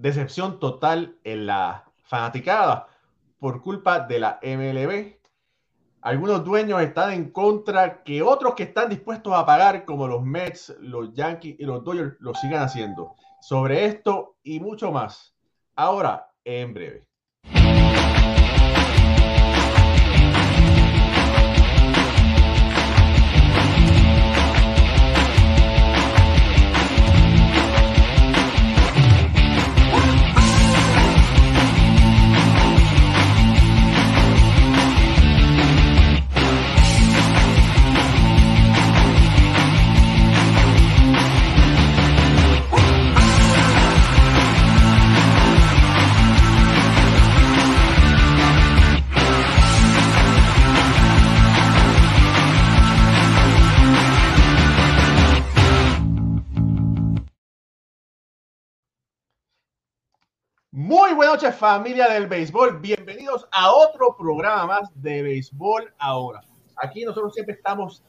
decepción total en la fanaticada por culpa de la MLB. Algunos dueños están en contra que otros que están dispuestos a pagar, como los Mets, los Yankees y los Dodgers, lo sigan haciendo. Sobre esto y mucho más, ahora en breve. Muy buenas noches familia del béisbol, bienvenidos a otro programa más de béisbol ahora. Aquí nosotros siempre estamos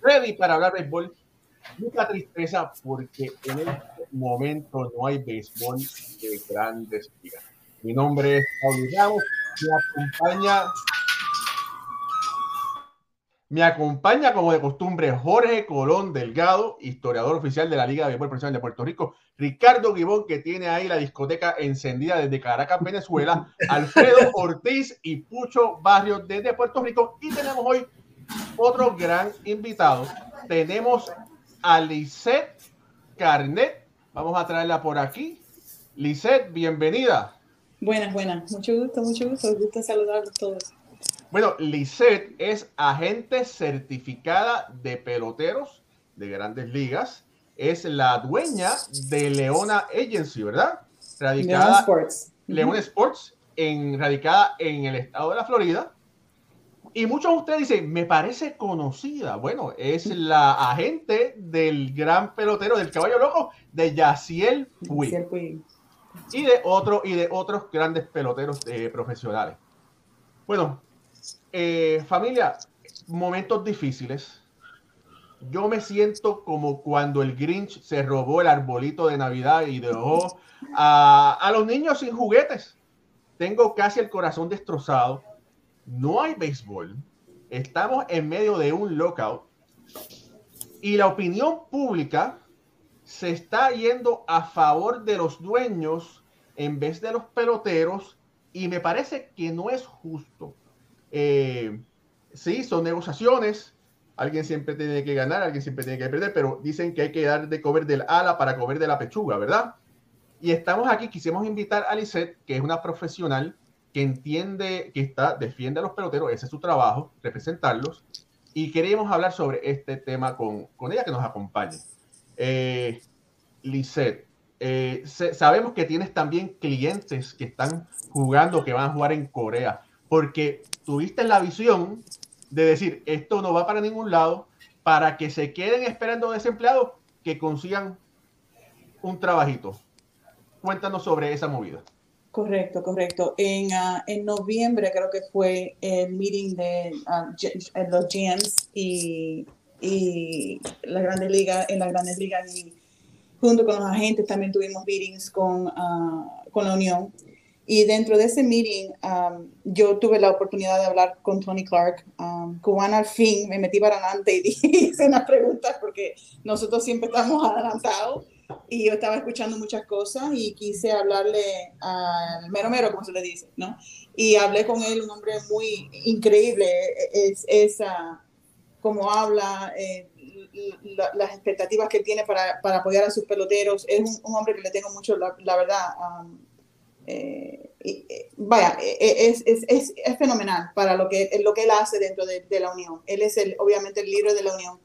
ready para hablar béisbol. Mucha tristeza porque en este momento no hay béisbol de grandes ligas. Mi nombre es Paulo Ramos, me acompaña me acompaña como de costumbre Jorge Colón Delgado, historiador oficial de la Liga de Béisbol Profesional de Puerto Rico, Ricardo Guibón, que tiene ahí la discoteca encendida desde Caracas, Venezuela, Alfredo Ortiz y Pucho Barrios desde Puerto Rico. Y tenemos hoy otro gran invitado. Tenemos a Lisette Carnet. Vamos a traerla por aquí. Lisette, bienvenida. Buenas, buenas. Mucho gusto, mucho gusto. Gusto saludarlos a todos. Bueno, Lisette es agente certificada de peloteros de grandes ligas. Es la dueña de Leona Agency, ¿verdad? Radicada, Leona Sports. Leona Sports, en, radicada en el estado de la Florida. Y muchos de ustedes dicen, me parece conocida. Bueno, es la agente del gran pelotero del caballo loco de Yaciel Puig. Y de, otro, y de otros grandes peloteros eh, profesionales. Bueno, eh, familia, momentos difíciles. Yo me siento como cuando el Grinch se robó el arbolito de Navidad y dejó a, a los niños sin juguetes. Tengo casi el corazón destrozado. No hay béisbol. Estamos en medio de un lockout. Y la opinión pública se está yendo a favor de los dueños en vez de los peloteros. Y me parece que no es justo. Eh, sí, son negociaciones. Alguien siempre tiene que ganar, alguien siempre tiene que perder, pero dicen que hay que dar de comer del ala para comer de la pechuga, ¿verdad? Y estamos aquí, quisimos invitar a Lisette, que es una profesional que entiende, que está, defiende a los peloteros, ese es su trabajo, representarlos, y queremos hablar sobre este tema con, con ella que nos acompañe. Eh, Lisette, eh, sabemos que tienes también clientes que están jugando, que van a jugar en Corea porque tuviste la visión de decir, esto no va para ningún lado, para que se queden esperando desempleados que consigan un trabajito. Cuéntanos sobre esa movida. Correcto, correcto. En, uh, en noviembre creo que fue el meeting de uh, los GMs y, y la Grandes Ligas, en las Grandes Ligas junto con los agentes también tuvimos meetings con, uh, con la Unión y dentro de ese meeting, um, yo tuve la oportunidad de hablar con Tony Clark. Um, Cubana al fin me metí para adelante y hice unas preguntas porque nosotros siempre estamos adelantados y yo estaba escuchando muchas cosas y quise hablarle al mero mero, como se le dice, ¿no? Y hablé con él, un hombre muy increíble, es, esa como habla, eh, las expectativas que tiene para, para, apoyar a sus peloteros. Es un, hombre que le tengo mucho, la, la verdad. Um, eh, eh, vaya, eh, es, es, es, es, fenomenal para lo que, lo que él hace dentro de, la Unión. Él es el, obviamente el líder de la Unión.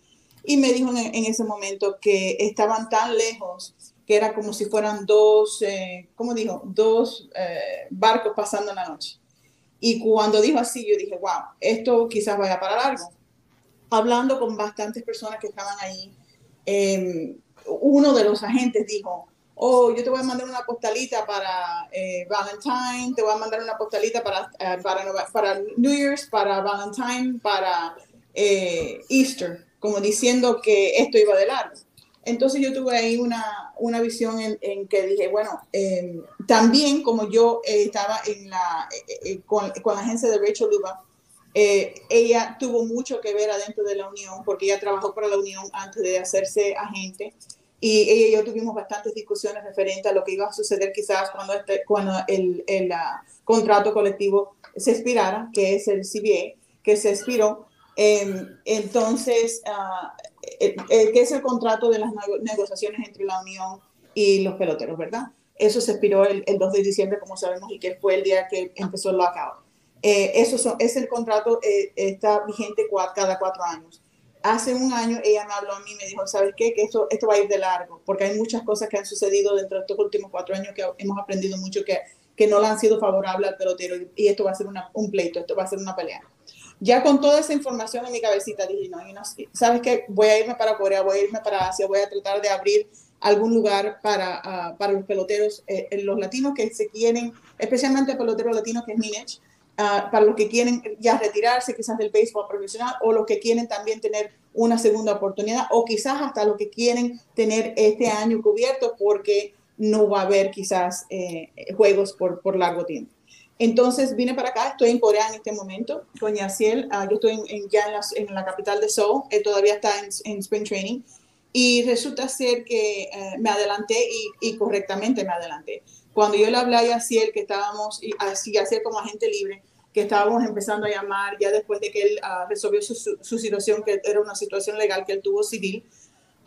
Y me dijo en, ese momento que estaban tan lejos que era como si fueran dos, eh, ¿cómo dijo? Dos barcos pasando la noche. Y cuando dijo así, yo dije, wow, esto quizás vaya para largo. Hablando con bastantes personas que estaban ahí, uno de los agentes dijo, oh, yo te voy a mandar una postalita para eh, Valentine, te voy a mandar una postalita para, eh, para, New Year's, para Valentine, para eh, Easter, como diciendo que esto iba de largo. Entonces yo tuve ahí una, una visión en, en que dije, bueno, eh, también como yo eh, estaba en la, eh, con, con, la agencia de Rachel Luba, ella tuvo mucho que ver adentro de la Unión, porque ella trabajó para la Unión antes de hacerse agente, y ella y yo tuvimos bastantes discusiones referentes a lo que iba a suceder quizás cuando, este, cuando el, el contrato colectivo se expirara, que es el CBA, que se expiró. Em, entonces, uh, que es el contrato de las negociaciones entre la Unión y los peloteros, ¿verdad? Eso se expiró el, el 2 de diciembre, como sabemos, y que fue el día que empezó el lockout. Eh, eso son, es el contrato, eh, está vigente cada cuatro años. Hace un año ella me habló a mí y me dijo, ¿sabes qué? Que esto, esto va a ir de largo, porque hay muchas cosas que han sucedido dentro de estos últimos cuatro años que hemos aprendido mucho que, que no le han sido favorables al pelotero y esto va a ser una, un pleito, esto va a ser una pelea. Ya con toda esa información en mi cabecita dije, no, no ¿sabes qué? Voy a irme para Corea, voy a irme para Asia, voy a tratar de abrir algún lugar para, uh, para los peloteros, eh, los latinos que se quieren, especialmente peloteros latinos que es Minech, uh, para los que quieren ya retirarse quizás del béisbol profesional o los que quieren también tener una segunda oportunidad o quizás hasta los que quieren tener este año cubierto porque no va a haber quizás eh, juegos por, por largo tiempo. Entonces vine para acá, estoy en Corea en este momento con Yaciel, uh, yo estoy en, ya en la, en la, capital de Seoul, él todavía está en, en, Spring Training y resulta ser que uh, me adelanté y, y, correctamente me adelanté. Cuando yo le hablé a Yaciel que estábamos, y así Yaciel como agente libre, que estábamos empezando a llamar ya después de que él uh, resolvió su, su, su, situación, que era una situación legal que él tuvo civil,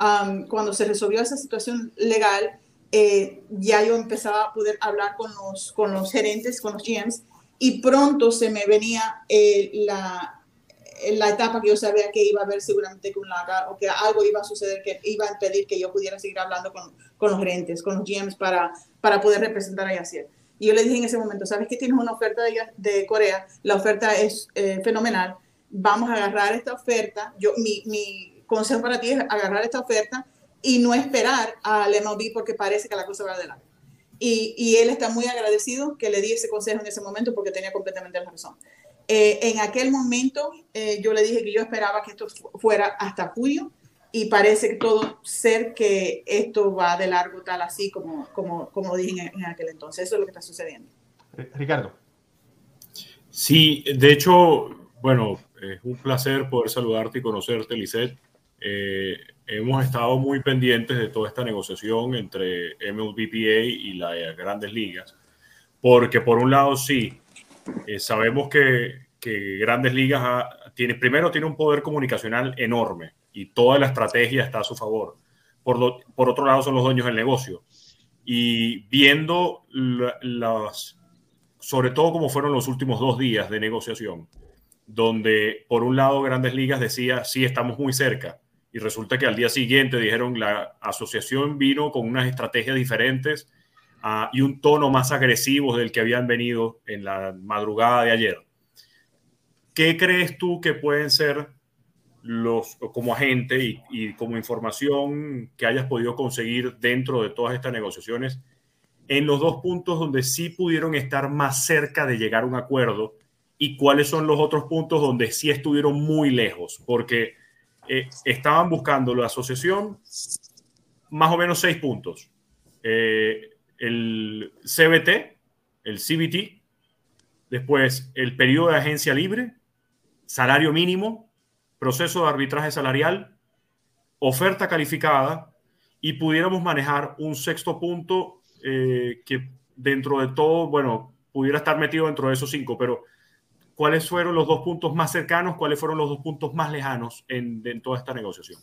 um, cuando se resolvió esa situación legal, eh, ya yo empezaba a poder hablar con los, con los gerentes, con los GMs, y pronto se me venía eh, la, la etapa que yo sabía que iba a haber seguramente con la o que algo iba a suceder que iba a impedir que yo pudiera seguir hablando con, con los gerentes, con los GMs para, para poder representar a Yacier. Y yo le dije en ese momento, ¿sabes que tienes una oferta de, de Corea? La oferta es eh, fenomenal. Vamos a agarrar esta oferta. Yo, mi, mi consejo para ti es agarrar esta oferta y no esperar al MLB porque parece que la cosa va adelante. Y, y, él está muy agradecido que le di ese consejo en ese momento porque tenía completamente la razón. Eh, en aquel momento eh, yo le dije que yo esperaba que esto fuera hasta julio y parece todo ser que esto va de largo tal así como, como, como dije en, en aquel entonces. Eso es lo que está sucediendo. Ricardo. Sí, de hecho, bueno, es un placer poder saludarte y conocerte, Lisette. Eh, hemos estado muy pendientes de toda esta negociación entre MLBPA y las grandes ligas, porque por un lado sí, eh, sabemos que, que, grandes ligas ha, tiene, primero tiene un poder comunicacional enorme y toda la estrategia está a su favor. Por, lo, por otro lado son los dueños del negocio. Y viendo las, sobre todo como fueron los últimos dos días de negociación, donde por un lado Grandes Ligas decía, sí, estamos muy cerca, y resulta que al día siguiente dijeron la asociación vino con unas estrategias diferentes uh, y un tono más agresivo del que habían venido en la madrugada de ayer. ¿Qué crees tú que pueden ser los, como agente y, y como información que hayas podido conseguir dentro de todas estas negociaciones en los dos puntos donde sí pudieron estar más cerca de llegar a un acuerdo y cuáles son los otros puntos donde sí estuvieron muy lejos? Porque eh, estaban buscando la asociación más o menos seis puntos. Eh, el CBT, el CBT, después el periodo de agencia libre, salario mínimo, proceso de arbitraje salarial, oferta calificada y pudiéramos manejar un sexto punto eh, que dentro de todo, bueno, pudiera estar metido dentro de esos cinco, pero ¿cuáles fueron los dos puntos más cercanos? ¿Cuáles fueron los dos puntos más lejanos en, en toda esta negociación?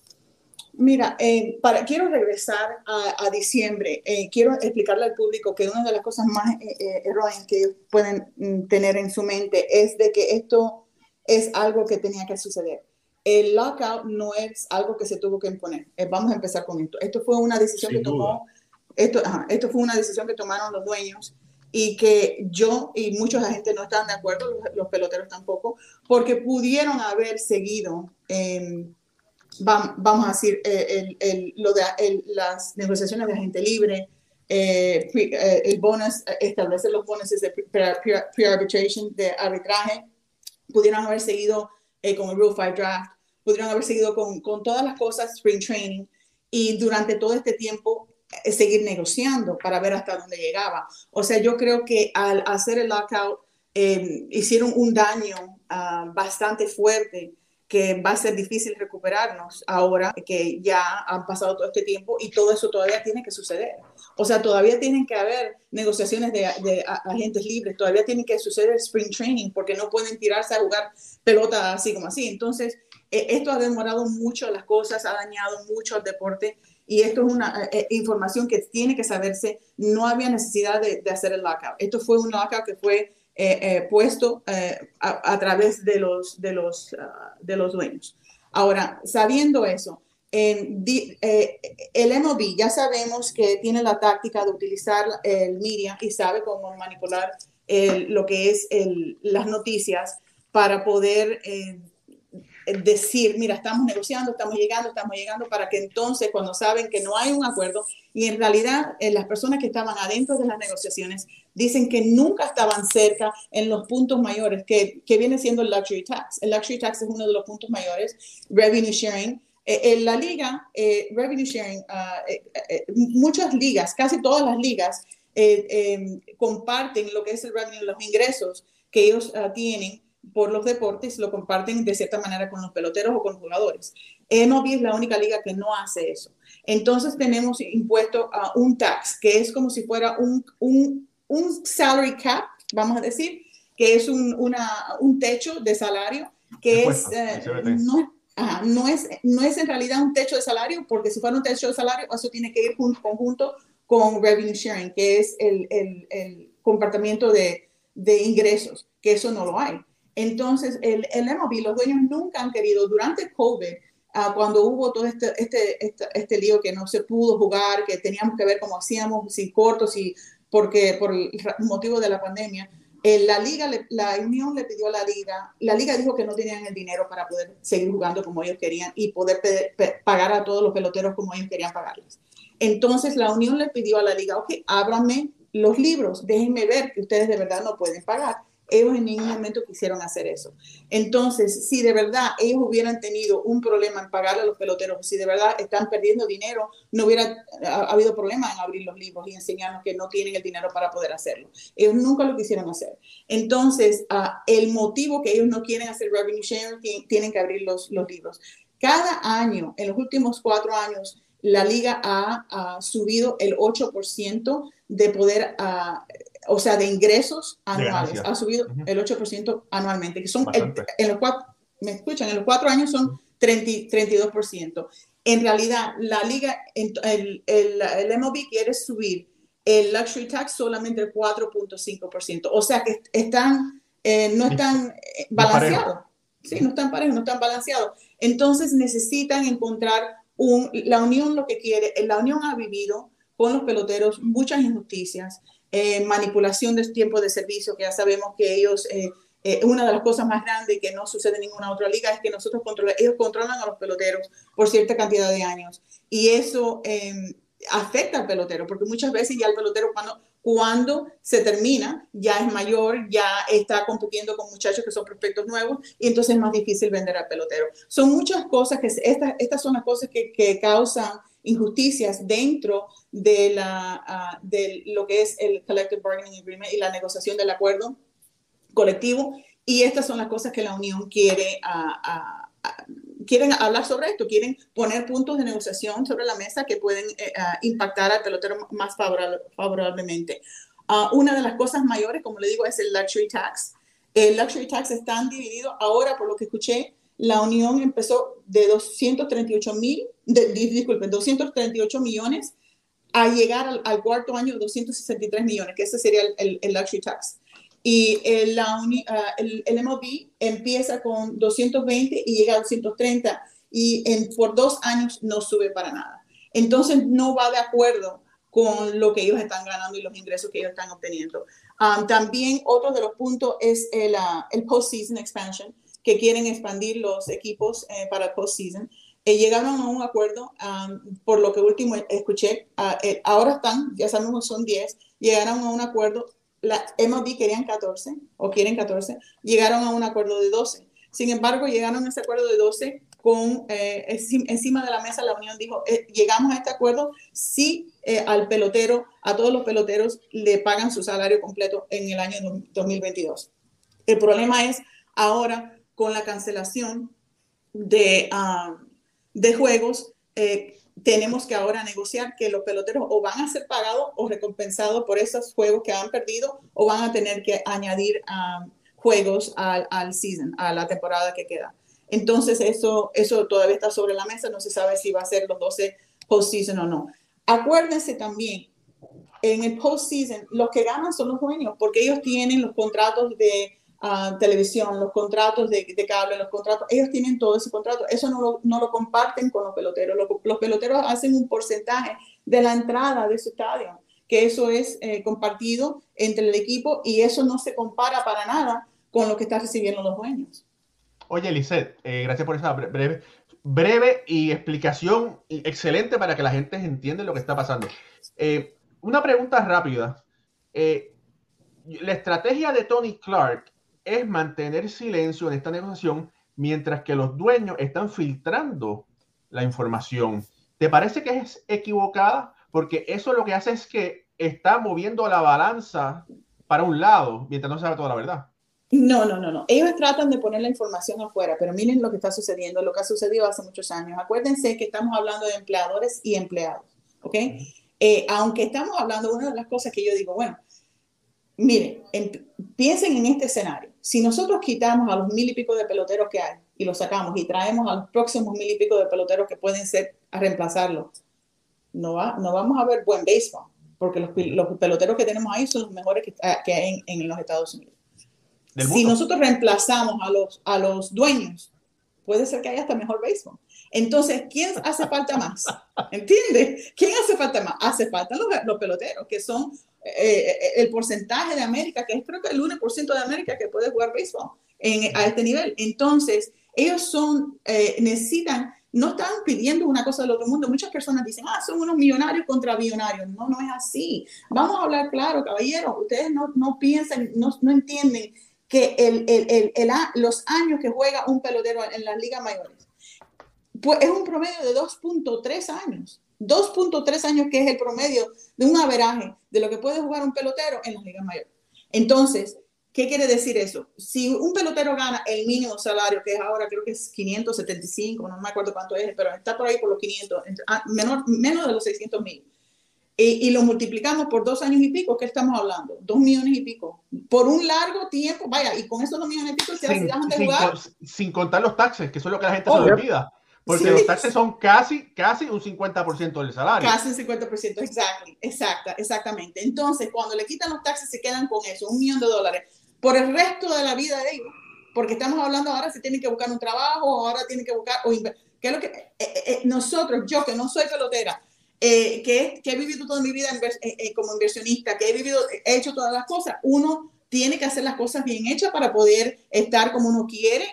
Mira, eh, para, quiero regresar a, a diciembre. Eh, quiero explicarle al público que una de las cosas más eh, eh erróneas que pueden mm, tener en su mente es de que esto es algo que tenía que suceder. El lockout no es algo que se tuvo que imponer. Eh, vamos a empezar con esto. Esto fue una decisión Sin que duda. tomó, esto, ajá, esto fue una decisión que tomaron los dueños y que yo y muchos agentes no están de acuerdo, los, los peloteros tampoco, porque pudieron haber seguido, eh, va, vamos a decir, eh, el, el, lo de el, las negociaciones de agente libre, eh, pre, eh, el bonus, establecer los bonuses de pre-arbitration, pre, pre de arbitraje, pudieron haber seguido con el Rule 5 Draft, pudieron haber seguido con, con todas las cosas, Spring Training, y durante todo este tiempo eh, seguir negociando para ver hasta dónde llegaba. O sea, yo creo que al hacer el lockout eh, hicieron un daño ah, bastante fuerte que va a ser difícil recuperarnos ahora que ya han pasado todo este tiempo y todo eso todavía tiene que suceder. O sea, todavía tienen que haber negociaciones de, agentes libres, todavía tiene que suceder spring training porque no pueden tirarse a jugar pelota así como así. Entonces, eh, esto ha demorado mucho las cosas, ha dañado mucho el deporte y esto es una eh, eh, información que tiene que saberse. No había necesidad de, hacer el lockout. Esto fue un lockout que fue eh, puesto a, través de los, de, los, ah, de los dueños. Ahora, sabiendo eso, en, el MOB ya sabemos que tiene la táctica de utilizar el media y sabe cómo manipular lo que es las noticias para poder decir, mira, estamos negociando, estamos llegando, estamos llegando, para que entonces cuando saben que no hay un acuerdo, y en realidad eh, las personas que estaban adentro de las negociaciones dicen que nunca estaban cerca en los puntos mayores, que, que viene siendo el luxury tax. El luxury tax es uno de los puntos mayores, revenue sharing. Eh, en la liga, eh, revenue sharing, ah, muchas ligas, casi todas las ligas, comparten lo que es el revenue, los ingresos que ellos ah, tienen por los deportes lo comparten de cierta manera con los peloteros o con los jugadores. MLB es la única liga que no hace eso. Entonces tenemos impuesto a un tax, que es como si fuera un, un, un salary cap, vamos a decir, que es un, una, un techo de salario, que es, eh, no, no, es, no es en realidad un techo de salario, porque si fuera un techo de salario, eso tiene que ir junto, conjunto con revenue sharing, que es el, el, el comportamiento de, de ingresos, que eso no lo hay. Entonces, el, el MLB, los dueños nunca han querido, durante COVID, uh, cuando hubo todo este, este, este, este, lío que no se pudo jugar, que teníamos que ver cómo hacíamos, si cortos, y porque por el motivo de la pandemia, eh, la liga, la unión le pidió a la liga, la liga dijo que no tenían el dinero para poder seguir jugando como ellos querían y poder pagar a todos los peloteros como ellos querían pagarles. Entonces la unión le pidió a la liga, ok, ábranme los libros, déjenme ver que ustedes de verdad no pueden pagar. Ellos en ningún momento quisieron hacer eso. Entonces, si de verdad ellos hubieran tenido un problema en pagarle a los peloteros, si de verdad están perdiendo dinero, no hubiera habido problema en abrir los libros y enseñarnos que no tienen el dinero para poder hacerlo. Ellos nunca lo quisieron hacer. Entonces, ah, el motivo que ellos no quieren hacer revenue sharing, tienen que abrir los, los libros. Cada año, en los últimos cuatro años, la liga ha, subido el 8% de poder uh, o sea, de ingresos anuales, ha subido el 8% anualmente, que son, en los cuatro, me escuchan, en los cuatro años son 30, 32%. En realidad, la liga, el, el, el MLB quiere subir el luxury tax solamente el 4.5%. O sea que están, eh, no están eh, balanceados. Sí, no están parejos, no están balanceados. Entonces necesitan encontrar un, la unión lo que quiere. La unión ha vivido con los peloteros muchas injusticias. Eh, manipulación del tiempo de servicio, que ya sabemos que ellos, eh, eh, una de las cosas más grandes que no sucede en ninguna otra liga es que nosotros controlamos, ellos controlan a los peloteros por cierta cantidad de años. Y eso em, afecta al pelotero, porque muchas veces ya el pelotero cuando, cuando se termina, ya es mayor, ya está compitiendo con muchachos que son prospectos nuevos y entonces es más difícil vender al pelotero. Son muchas cosas que, estas, estas son las cosas que, que causan injusticias dentro de, la, ah, de lo que es el Collective Bargaining Agreement y la negociación del acuerdo colectivo. Y estas son las cosas que la Unión quiere, uh, quieren hablar sobre esto, quieren poner puntos de negociación sobre la mesa que pueden eh, impactar al pelotero más favorablemente. una de las cosas mayores, como le digo, es el luxury tax. El luxury tax está dividido ahora, por lo que escuché, la Unión empezó de 238 mil, disculpen, 238 millones a llegar al, cuarto año de 263 millones, que ese sería el, luxury tax. Y el, la ah, el, el, MLB empieza con 220 y llega a 230 y por dos años no sube para nada. Entonces no va de acuerdo con lo que ellos están ganando y los ingresos que ellos están obteniendo. Ah, también otro de los puntos es el, el postseason expansion que quieren expandir los equipos eh, para postseason. Eh, llegaron a un acuerdo, por lo que último escuché, eh, ahora están, ya sabemos son 10, llegaron a un acuerdo, la MLB querían 14 o quieren 14, llegaron a un acuerdo de 12. Sin embargo, llegaron a ese acuerdo de 12 con, eh, encima de la mesa la Unión dijo, eh, llegamos a este acuerdo si eh, al pelotero, a todos los peloteros le pagan su salario completo en el año 2022. El problema es ahora con la cancelación de, ah, de juegos, tenemos que ahora negociar que los peloteros o van a ser pagados o recompensados por esos juegos que han perdido o van a tener que añadir ah, juegos al, al season, a la temporada que queda. Entonces, eso, eso todavía está sobre la mesa, no se sabe si va a ser los 12 postseason o no. Acuérdense también, en el postseason, los que ganan son los dueños, porque ellos tienen los contratos de ah, televisión, los contratos de, cable, los contratos, ellos tienen todo ese contrato, eso no lo, comparten con los peloteros, los, peloteros hacen un porcentaje de la entrada de su estadio, que eso es eh, compartido entre el equipo y eso no se compara para nada con lo que están recibiendo los dueños. Oye, Lisette, eh, gracias por esa breve, breve y explicación excelente para que la gente entienda lo que está pasando. Eh, una pregunta rápida. La estrategia de Tony Clark es mantener silencio en esta negociación mientras que los dueños están filtrando la información. ¿Te parece que es equivocada? Porque eso lo que hace es que está moviendo la balanza para un lado mientras no se sabe toda la verdad. No, no, no, no. Ellos tratan de poner la información afuera, pero miren lo que está sucediendo, lo que ha sucedido hace muchos años. Acuérdense que estamos hablando de empleadores y empleados, ¿ok? Eh, aunque estamos hablando, una de las cosas que yo digo, bueno, miren, piensen en este escenario. Si nosotros quitamos a los mil y pico de peloteros que hay y los sacamos y traemos a los próximos mil y pico de peloteros que pueden ser a reemplazarlo, no, va, no vamos a ver buen béisbol, porque los, los peloteros que tenemos ahí son los mejores que, que hay en, en los Estados Unidos si nosotros reemplazamos a los, a los dueños, puede ser que haya hasta mejor béisbol. Entonces, ¿quién hace falta más? ¿Entiendes? ¿Quién hace falta más? Hace falta los, los peloteros, que son eh, eh, el porcentaje de América, que es creo que el 1% de América que puede jugar béisbol en, a este nivel. Entonces, ellos son, eh, necesitan, no están pidiendo una cosa del otro mundo. Muchas personas dicen, ah, son unos millonarios contra millonarios. No, no es así. Vamos a hablar claro, caballeros. Ustedes no, no piensan, no, no entienden que el, el, el, los años que juega un pelotero en las ligas mayores, pues es un promedio de 2.3 años. 2.3 años que es el promedio de un averaje de lo que puede jugar un pelotero en las ligas mayores. Entonces, ¿qué quiere decir eso? Si un pelotero gana el mínimo salario, que es ahora creo que es 575, no me acuerdo cuánto es, pero está por ahí por los 500, ah, menor, menos de los 600 mil y, lo multiplicamos por dos años y pico, ¿qué estamos hablando? Dos millones y pico. Por un largo tiempo, vaya, y con esos dos millones y pico se sin, dejan de jugar. Sin, contar los taxes, que eso es lo que la gente se olvida. Porque los taxes son casi, casi un 50% del salario. Casi un 50%, exactly, exacta, exactamente. Entonces, cuando le quitan los taxes, se quedan con eso, un millón de dólares, por el resto de la vida de ellos. Porque estamos hablando ahora si tienen que buscar un trabajo, ahora tienen que buscar, o ¿qué es lo que eh, eh, eh, nosotros, yo que no soy pelotera, eh, que, que, he vivido toda mi vida eh, eh, como inversionista, que he vivido, he hecho todas las cosas, uno tiene que hacer las cosas bien hechas para poder estar como uno quiere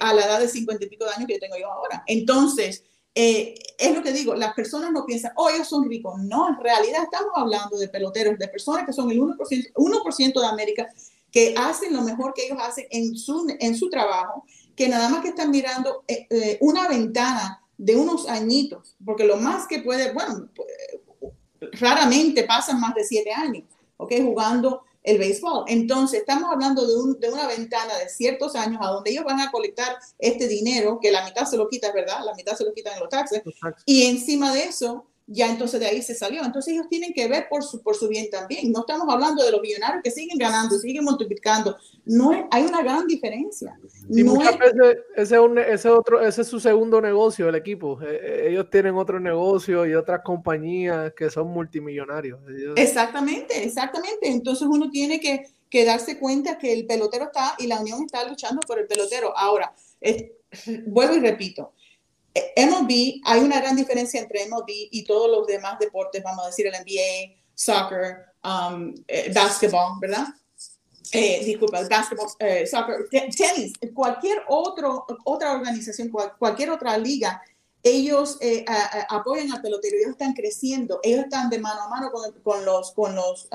a la edad de cincuenta y pico de años que tengo yo ahora. Entonces, es lo que digo, las personas no piensan, oh, ellos son ricos. No, en realidad estamos hablando de peloteros, de personas que son el 1%, 1 de América, que hacen lo mejor que ellos hacen en su, en su trabajo, que nada más que están mirando una ventana de unos añitos, porque lo más que puede, bueno, raramente pasan más de siete años, ¿ok? Jugando el béisbol. Entonces, estamos hablando de, un, de, una ventana de ciertos años a donde ellos van a colectar este dinero, que la mitad se lo quita, ¿verdad? La mitad se lo quitan en los taxes. Y encima de eso, ya entonces de ahí se salió. Entonces ellos tienen que ver por su, por su bien también. No estamos hablando de los millonarios que siguen ganando, siguen multiplicando. No hay una gran diferencia. Y muchas veces ese es, un, ese, otro, ese es su segundo negocio, el equipo. Eh, eh, ellos tienen otro negocio y otras compañías que son multimillonarios. Exactamente, exactamente. Entonces uno tiene que, que, darse cuenta que el pelotero está y la Unión está luchando por el pelotero. Ahora, vuelvo y repito, MLB, hay una gran diferencia entre MLB y todos los demás deportes, vamos a decir el NBA, soccer, um, eh, basketball, ¿verdad? Eh, disculpa, basketball, eh, soccer, tenis, cualquier otro, otra organización, cualquier otra liga, ellos apoyan al pelotero, ellos están creciendo, ellos están de mano a mano con, con los, con, los,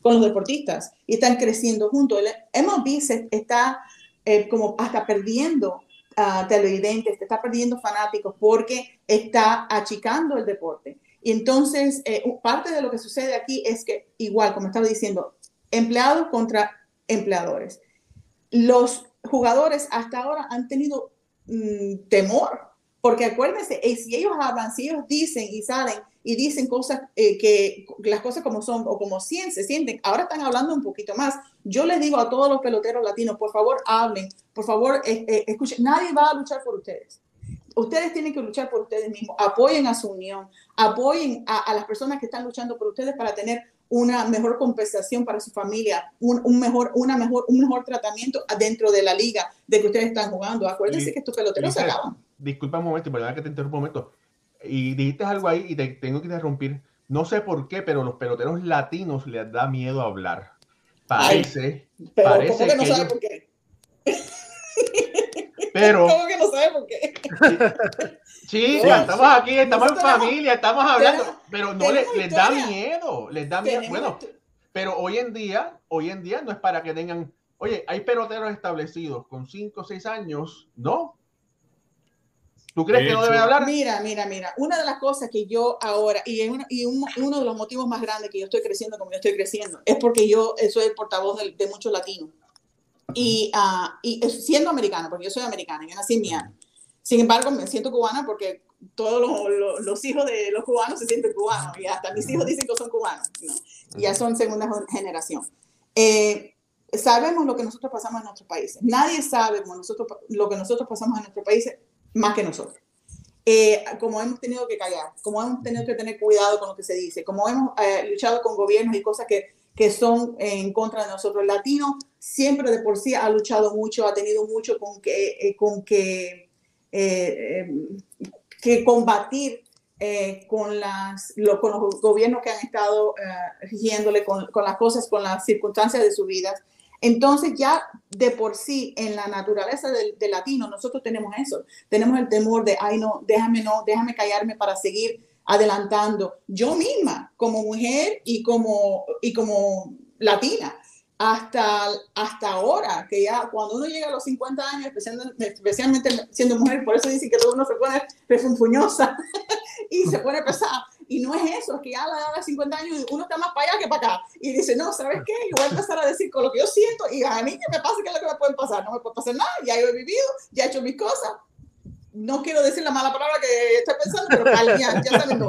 con los deportistas y están creciendo juntos. El MLB se está como hasta perdiendo ah, televidentes, te está perdiendo fanáticos porque está achicando el deporte. Y entonces, eh, parte de lo que sucede aquí es que, igual, como estaba diciendo, empleados contra empleadores. Los jugadores hasta ahora han tenido mm, temor, porque acuérdense, eh, si ellos hablan, si ellos dicen y salen y dicen cosas eh, que las cosas como son o como se sienten, ahora están hablando un poquito más. Yo les digo a todos los peloteros latinos, por favor, hablen, por favor, escuchen, nadie va a luchar por ustedes ustedes tienen que luchar por ustedes mismos, apoyen a su unión, apoyen a, las personas que están luchando por ustedes para tener una mejor compensación para su familia, un, mejor, una mejor, un mejor tratamiento dentro de la liga de que ustedes están jugando. Acuérdense que estos peloteros se acaban. Disculpa un momento, verdad que te interrumpo un momento. Y dijiste algo ahí y te tengo que interrumpir. No sé por qué, pero los peloteros latinos les da miedo hablar. Parece. pero parece que no sabe por qué? Pero. ¿Cómo que no sabe por qué? Sí, estamos aquí, estamos en familia, estamos hablando, pero no les, les, da miedo, les da miedo. Bueno, pero hoy en día, hoy en día no es para que tengan, oye, hay peloteros establecidos con 5 o 6 años, ¿no? ¿Tú crees que no deben hablar? Mira, mira, mira. Una de las cosas que yo ahora, y, y uno de los motivos más grandes que yo estoy creciendo como yo estoy creciendo, es porque yo soy el portavoz de, de muchos latinos. Y, uh, y siendo americana, porque yo soy americana, yo nací en Miami. Sin embargo, me siento cubana porque todos los, los, hijos de los cubanos se sienten cubanos y hasta mis hijos dicen que son cubanos. ¿no? Ya son segunda generación. Eh, sabemos lo que nosotros pasamos en nuestros países. Nadie sabe nosotros, lo que nosotros pasamos en nuestros países más que nosotros. Eh, como hemos tenido que callar, como hemos tenido que tener cuidado con lo que se dice, como hemos eh, luchado con gobiernos y cosas que, que son en contra de nosotros. El latino siempre de por sí ha luchado mucho, ha tenido mucho con que, con que eh, que combatir eh, con, las, con los gobiernos que han estado eh, rigiéndole con, con, las cosas, con las circunstancias de su vida. Entonces ya de por sí en la naturaleza del, latino nosotros tenemos eso, tenemos el temor de, ay no, déjame no, déjame callarme para seguir adelantando. Yo misma como mujer y como, y como latina, hasta, hasta ahora, que ya cuando uno llega a los 50 años, especialmente, siendo mujer, por eso dicen que todo uno se pone refunfuñosa y se pone pesada. Y no es eso, es que ya a la edad de 50 años uno está más para allá que para acá. Y dice, no, ¿sabes qué? Yo voy a empezar a decir con lo que yo siento y a mí que me pasa, ¿qué es lo que me puede pasar? No me puede pasar nada, ya he vivido, ya he hecho mis cosas, no quiero decir la mala palabra que estoy pensando, pero ya, ya saben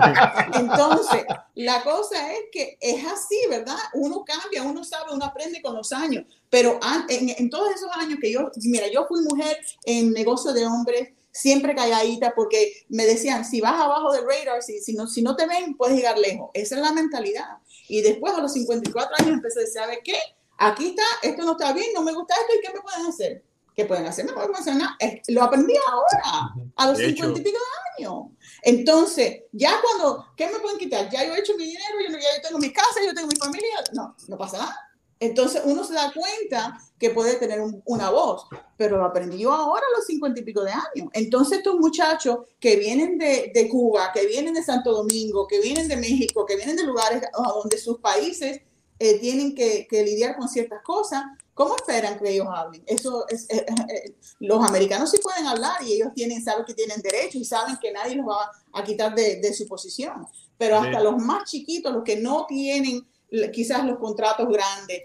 Entonces, la cosa es que es así, ¿verdad? Uno cambia, uno sabe, uno aprende con los años, pero en, en todos esos años que yo, mira, yo fui mujer en negocio de hombres, siempre calladita, porque me decían, si vas abajo del radar, si, si, no, si no te ven, puedes llegar lejos. Esa es la mentalidad. Y después a los 54 años empecé a decir, ¿sabes qué? Aquí está, esto no está bien, no me gusta esto, ¿y qué me pueden hacer? ¿Qué pueden hacer? No pueden hacer nada. Lo aprendí ahora, a los cincuenta y pico de años. Entonces, ya cuando, ¿qué me pueden quitar? Ya yo he hecho mi dinero, yo, ya yo tengo mi casa, yo tengo mi familia. No, no pasa nada. Entonces uno se da cuenta que puede tener una voz, pero lo aprendió ahora a los cincuenta y pico de años. Entonces estos muchachos que vienen de, de, Cuba, que vienen de Santo Domingo, que vienen de México, que vienen de lugares donde sus países eh, tienen que, que, lidiar con ciertas cosas, ¿Cómo esperan que ellos hablen? Eso es, eh, eh, eh, los americanos sí pueden hablar y ellos tienen, saben que tienen derecho y saben que nadie los va a quitar de, de su posición. Pero hasta los más chiquitos, los que no tienen quizás los contratos grandes,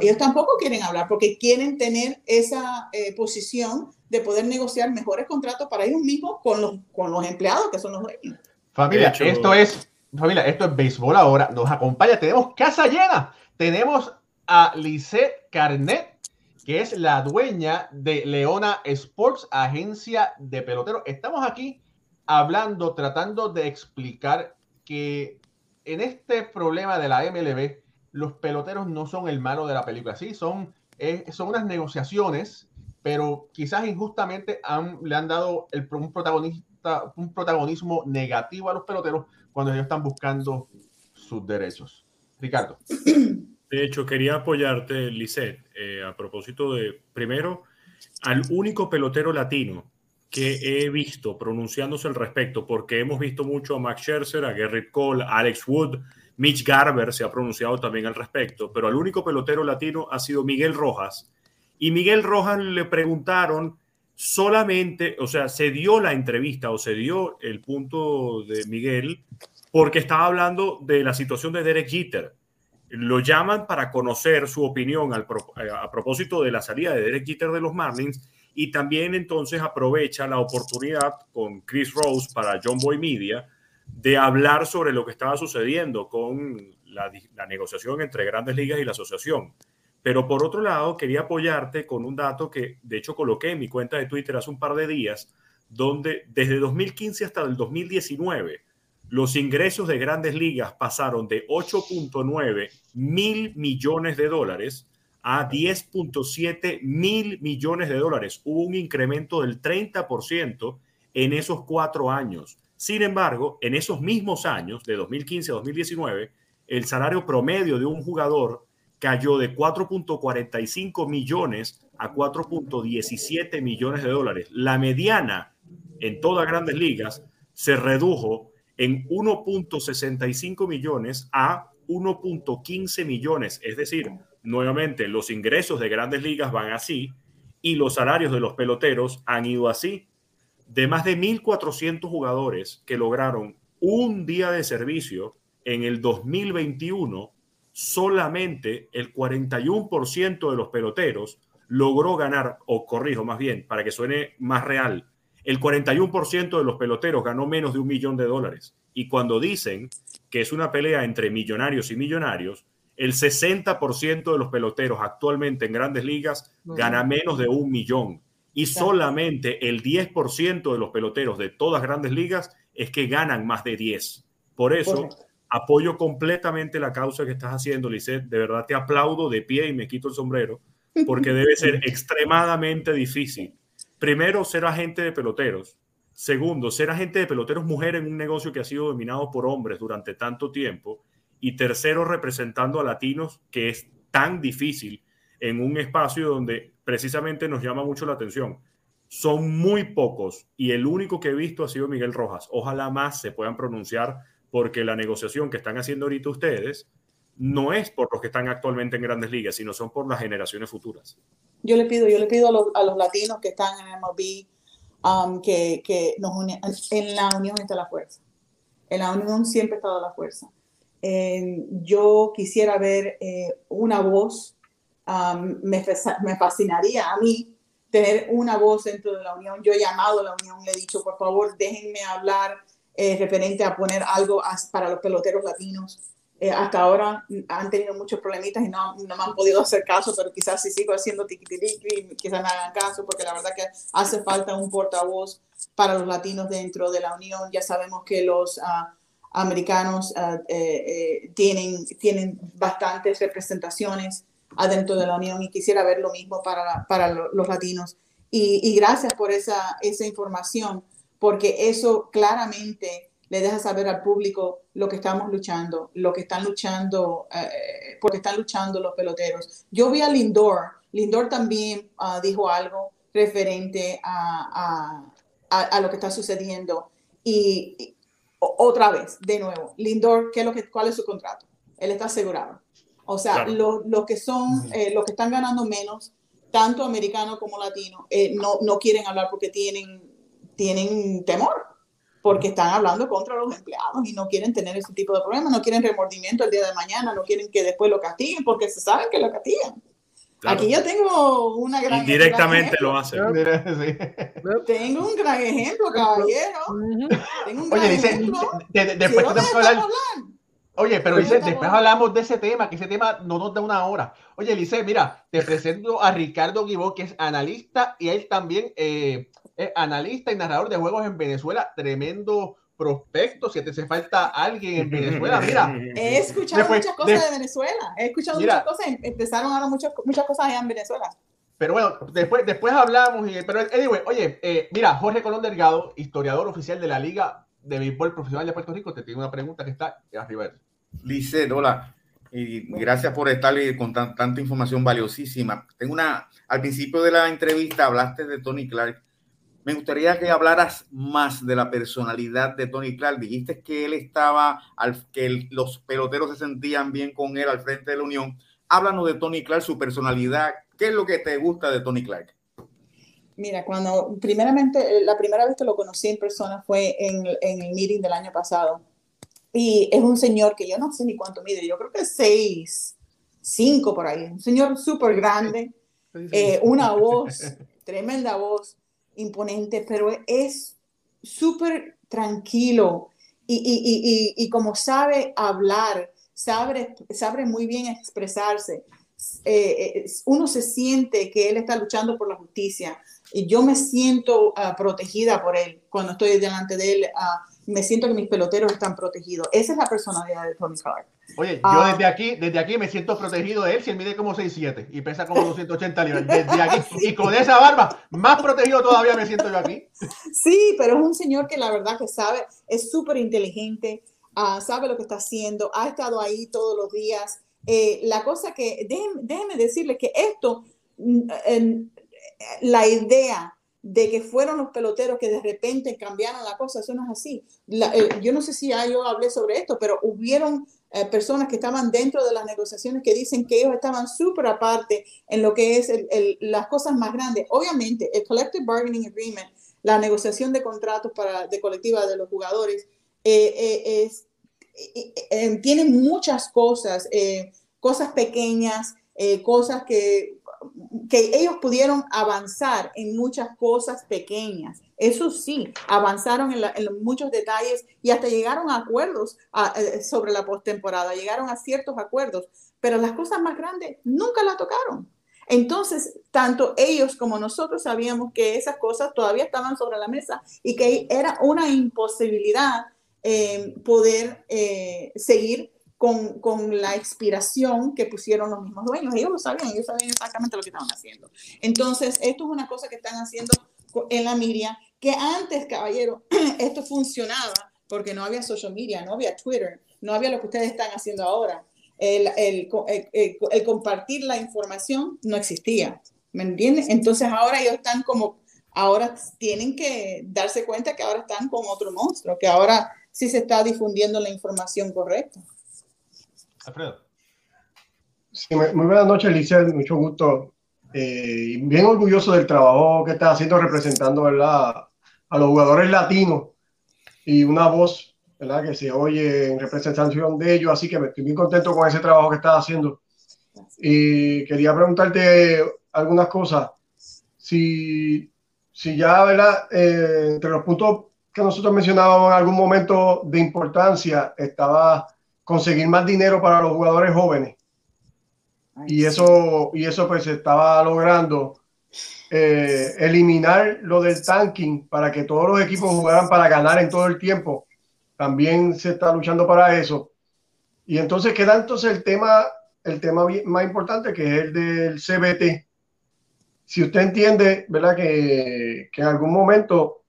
ellos tampoco quieren hablar porque quieren tener esa posición de poder negociar mejores contratos para ellos mismos con los, con los empleados que son los dueños. Familia, esto es familia, esto es béisbol ahora. Nos acompaña, tenemos casa llena. Tenemos a Lisette Carnet, que es la dueña de Leona Sports, agencia de pelotero. Estamos aquí hablando, tratando de explicar que en este problema de la MLB, los peloteros no son el malo de la película. Sí, son, eh, son unas negociaciones, pero quizás injustamente le han dado un protagonismo negativo a los peloteros cuando ellos están buscando sus derechos. Ricardo. De hecho, quería apoyarte, Lisette, eh, a propósito de, primero, al único pelotero latino que he visto pronunciándose al respecto, porque hemos visto mucho a Max Scherzer, a Garrett Cole, a Alex Wood, Mitch Garber se ha pronunciado también al respecto, pero al único pelotero latino ha sido Miguel Rojas. Y Miguel Rojas le preguntaron solamente, o sea, se dio la entrevista o se dio el punto de Miguel porque estaba hablando de la situación de Derek Jeter. Lo llaman para conocer su opinión eh, a propósito de la salida de Derek Jeter de los Marlins y también entonces aprovecha la oportunidad con Chris Rose para John Boy Media de hablar sobre lo que estaba sucediendo con la, la negociación entre grandes ligas y la asociación. Pero por otro lado, quería apoyarte con un dato que de hecho coloqué en mi cuenta de Twitter hace un par de días, donde desde 2015 hasta el 2019 los ingresos de grandes ligas pasaron de 8.9 mil millones de dólares a 10.7 mil millones de dólares. Hubo un incremento del 30% en esos cuatro años. Sin embargo, en esos mismos años, de 2015 a 2019, el salario promedio de un jugador cayó de 4.45 millones a 4.17 millones de dólares. La mediana en todas grandes ligas se redujo en 1.65 millones a 1.15 millones. Es decir, nuevamente, los ingresos de grandes ligas van así y los salarios de los peloteros han ido así. De más de 1.400 jugadores que lograron un día de servicio en el 2021, solamente el 41% de los peloteros logró ganar, o corrijo más bien, para que suene más real, el 41% de los peloteros ganó menos de un millón de dólares. Y cuando dicen que es una pelea entre millonarios y millonarios, el 60% de los peloteros actualmente en grandes ligas gana menos de un millón. Y solamente el 10% de los peloteros de todas grandes ligas es que ganan más de 10. Por eso, apoyo completamente la causa que estás haciendo, Lisette. De verdad te aplaudo de pie y me quito el sombrero, porque debe ser extremadamente difícil. Primero, ser agente de peloteros. Segundo, ser agente de peloteros mujer en un negocio que ha sido dominado por hombres durante tanto tiempo. Y tercero, representando a latinos, que es tan difícil en un espacio donde precisamente nos llama mucho la atención. Son muy pocos y el único que he visto ha sido Miguel Rojas. Ojalá más se puedan pronunciar porque la negociación que están haciendo ahorita ustedes no es por los que están actualmente en grandes ligas, sino son por las generaciones futuras. Yo le pido, yo le pido a los, a los latinos que están en MLB um, que, que nos en la unión está la fuerza. En la unión siempre ha estado la fuerza. Eh, yo quisiera ver eh, una voz, um, me, me fascinaría a mí tener una voz dentro de la unión. Yo he llamado a la unión, le he dicho, por favor, déjenme hablar eh, referente a poner algo para los peloteros latinos. Eh, hasta ahora han tenido muchos problemitas y no, no, me han podido hacer caso, pero quizás si sigo haciendo tiquitiriqui, quizás me hagan caso, porque la verdad que hace falta un portavoz para los latinos dentro de la Unión. Ya sabemos que los ah, americanos ah, eh, tienen, tienen bastantes representaciones adentro de la Unión y quisiera ver lo mismo para, para los latinos. Y, gracias por esa, esa información porque eso claramente le deja saber al público lo que estamos luchando, lo que están luchando, eh, porque están luchando los peloteros. Yo vi a Lindor, Lindor también ah, dijo algo referente a, lo que está sucediendo. Y, otra vez, de nuevo, Lindor, ¿qué es lo que, ¿cuál es su contrato? Él está asegurado. O sea, los que son, eh, los que están ganando menos, tanto americano como latino, eh, no, no quieren hablar porque tienen tienen temor porque están hablando contra los empleados y no quieren tener ese tipo de problemas, no quieren remordimiento el día de mañana, no quieren que después lo castiguen porque se saben que lo castigan. Aquí yo tengo una gran... Directamente lo hacen. Tengo un gran ejemplo, caballero. Tengo un gran Oye, dice, ejemplo. después hablar. Oye, pero dice, después hablamos de ese tema, que ese tema no nos da una hora. Oye, Lice, mira, te presento a Ricardo Guibó, que es analista y él también eh, es analista y narrador de juegos en Venezuela, tremendo prospecto, si te hace falta alguien en Venezuela, mira. He escuchado muchas cosas de, Venezuela, he escuchado muchas cosas, empezaron ahora muchas, muchas cosas allá en Venezuela. Pero bueno, después, después hablamos, y, pero anyway, oye, eh, mira, Jorge Colón Delgado, historiador oficial de la Liga de Béisbol Profesional de Puerto Rico, te tiene una pregunta que está arriba. Lice, hola, y gracias por estar con tanta información valiosísima. Tengo una, al principio de la entrevista hablaste de Tony Clark, me gustaría que hablaras más de la personalidad de Tony Clark. Dijiste que él estaba, al, que los peloteros se sentían bien con él al frente de la Unión. Háblanos de Tony Clark, su personalidad. ¿Qué es lo que te gusta de Tony Clark? Mira, cuando primeramente, la primera vez que lo conocí en persona fue en, en el meeting del año pasado. Y es un señor que yo no sé ni cuánto mide, yo creo que seis, cinco por ahí. Un señor súper grande, eh, una voz, tremenda voz, imponente, pero es súper tranquilo y, y, y, y, como sabe hablar, sabe, sabe muy bien expresarse. Eh, uno se siente que él está luchando por la justicia y yo me siento uh, protegida por él cuando estoy delante de él. Uh, me siento que mis peloteros están protegidos. Esa es la personalidad de Tony Clark. Oye, yo ah. desde aquí, desde aquí me siento protegido de él si él mide como 6'7 y pesa como 280 libras. Desde aquí, y con esa barba, más protegido todavía me siento yo aquí. Sí, pero es un señor que la verdad que sabe, es súper inteligente, uh, sabe lo que está haciendo, ha estado ahí todos los días. Eh, la cosa que, déjenme, déjenme decirles que esto, en, la idea de que fueron los peloteros que de repente cambiaron la cosa, eso no es así. Eh, yo no sé si ya yo hablé sobre esto, pero hubieron eh, personas que estaban dentro de las negociaciones que dicen que ellos estaban súper aparte en lo que es las cosas más grandes. Obviamente, el Collective Bargaining Agreement, la negociación de contratos para, de colectiva de los jugadores, eh, es, tiene muchas cosas, cosas pequeñas, cosas que que ellos pudieron avanzar en muchas cosas pequeñas. Eso sí, avanzaron en, muchos detalles y hasta llegaron a acuerdos eh, sobre la postemporada, llegaron a ciertos acuerdos, pero las cosas más grandes nunca la tocaron. Entonces, tanto ellos como nosotros sabíamos que esas cosas todavía estaban sobre la mesa y que era una imposibilidad eh, poder eh, seguir con, con, la expiración que pusieron los mismos dueños. Ellos lo sabían, ellos sabían exactamente lo que estaban haciendo. Entonces, esto es una cosa que están haciendo en la media, que antes, caballero, esto funcionaba porque no había social media, no había Twitter, no había lo que ustedes están haciendo ahora. El, el, el, el compartir la información no existía, ¿me entiendes? Entonces ahora ellos están como, ahora tienen que darse cuenta que ahora están con otro monstruo, que ahora sí se está difundiendo la información correcta. Alfredo. Sí, muy buenas noches, Licel, mucho gusto. Eh, bien orgulloso del trabajo que está haciendo representando ¿verdad? a los jugadores latinos y una voz ¿verdad? que se oye en representación de ellos, así que me estoy muy contento con ese trabajo que estás haciendo. Y quería preguntarte algunas cosas. Si, si ya, ¿verdad? Eh, entre los puntos que nosotros mencionábamos en algún momento de importancia, estaba conseguir más dinero para los jugadores jóvenes. Y eso, y eso pues se estaba logrando eh, eliminar lo del tanking para que todos los equipos jugaran para ganar en todo el tiempo. También se está luchando para eso. Y entonces queda entonces el tema, el tema más importante que es el del CBT. Si usted entiende, ¿verdad? Que, que en algún momento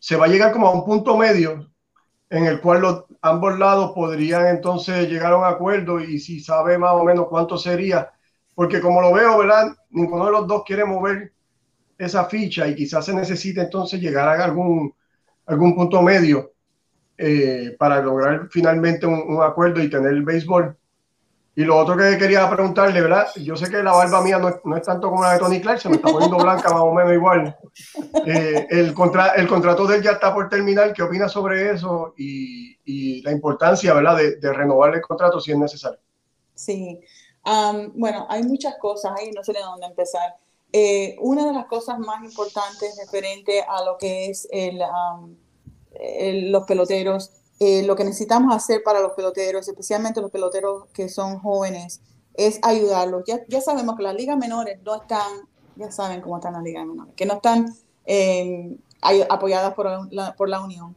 se va a llegar como a un punto medio en el cual los, ambos lados podrían entonces llegar a un acuerdo y si sabe más o menos cuánto sería, porque como lo veo, ¿verdad? Ninguno de los dos quiere mover esa ficha y quizás se necesite entonces llegar a algún, algún punto medio eh, para lograr finalmente un, un, acuerdo y tener el béisbol y lo otro que quería preguntarle, ¿verdad? Yo sé que la barba mía no es, no es tanto como la de Tony Clark, se me está poniendo blanca más o menos igual. Eh, el, contra, el contrato de él ya está por terminar. ¿Qué opina sobre eso y, y, la importancia, ¿verdad, de, de, renovar el contrato si es necesario? Sí, um, bueno, hay muchas cosas ahí, no sé de dónde empezar. Eh, una de las cosas más importantes referente a lo que es el, um, el, los peloteros eh, lo que necesitamos hacer para los peloteros, especialmente los peloteros que son jóvenes, es ayudarlos. Ya, ya sabemos que las ligas menores no están, ya saben cómo están las ligas menores, que no están eh, apoyadas por la, por la Unión.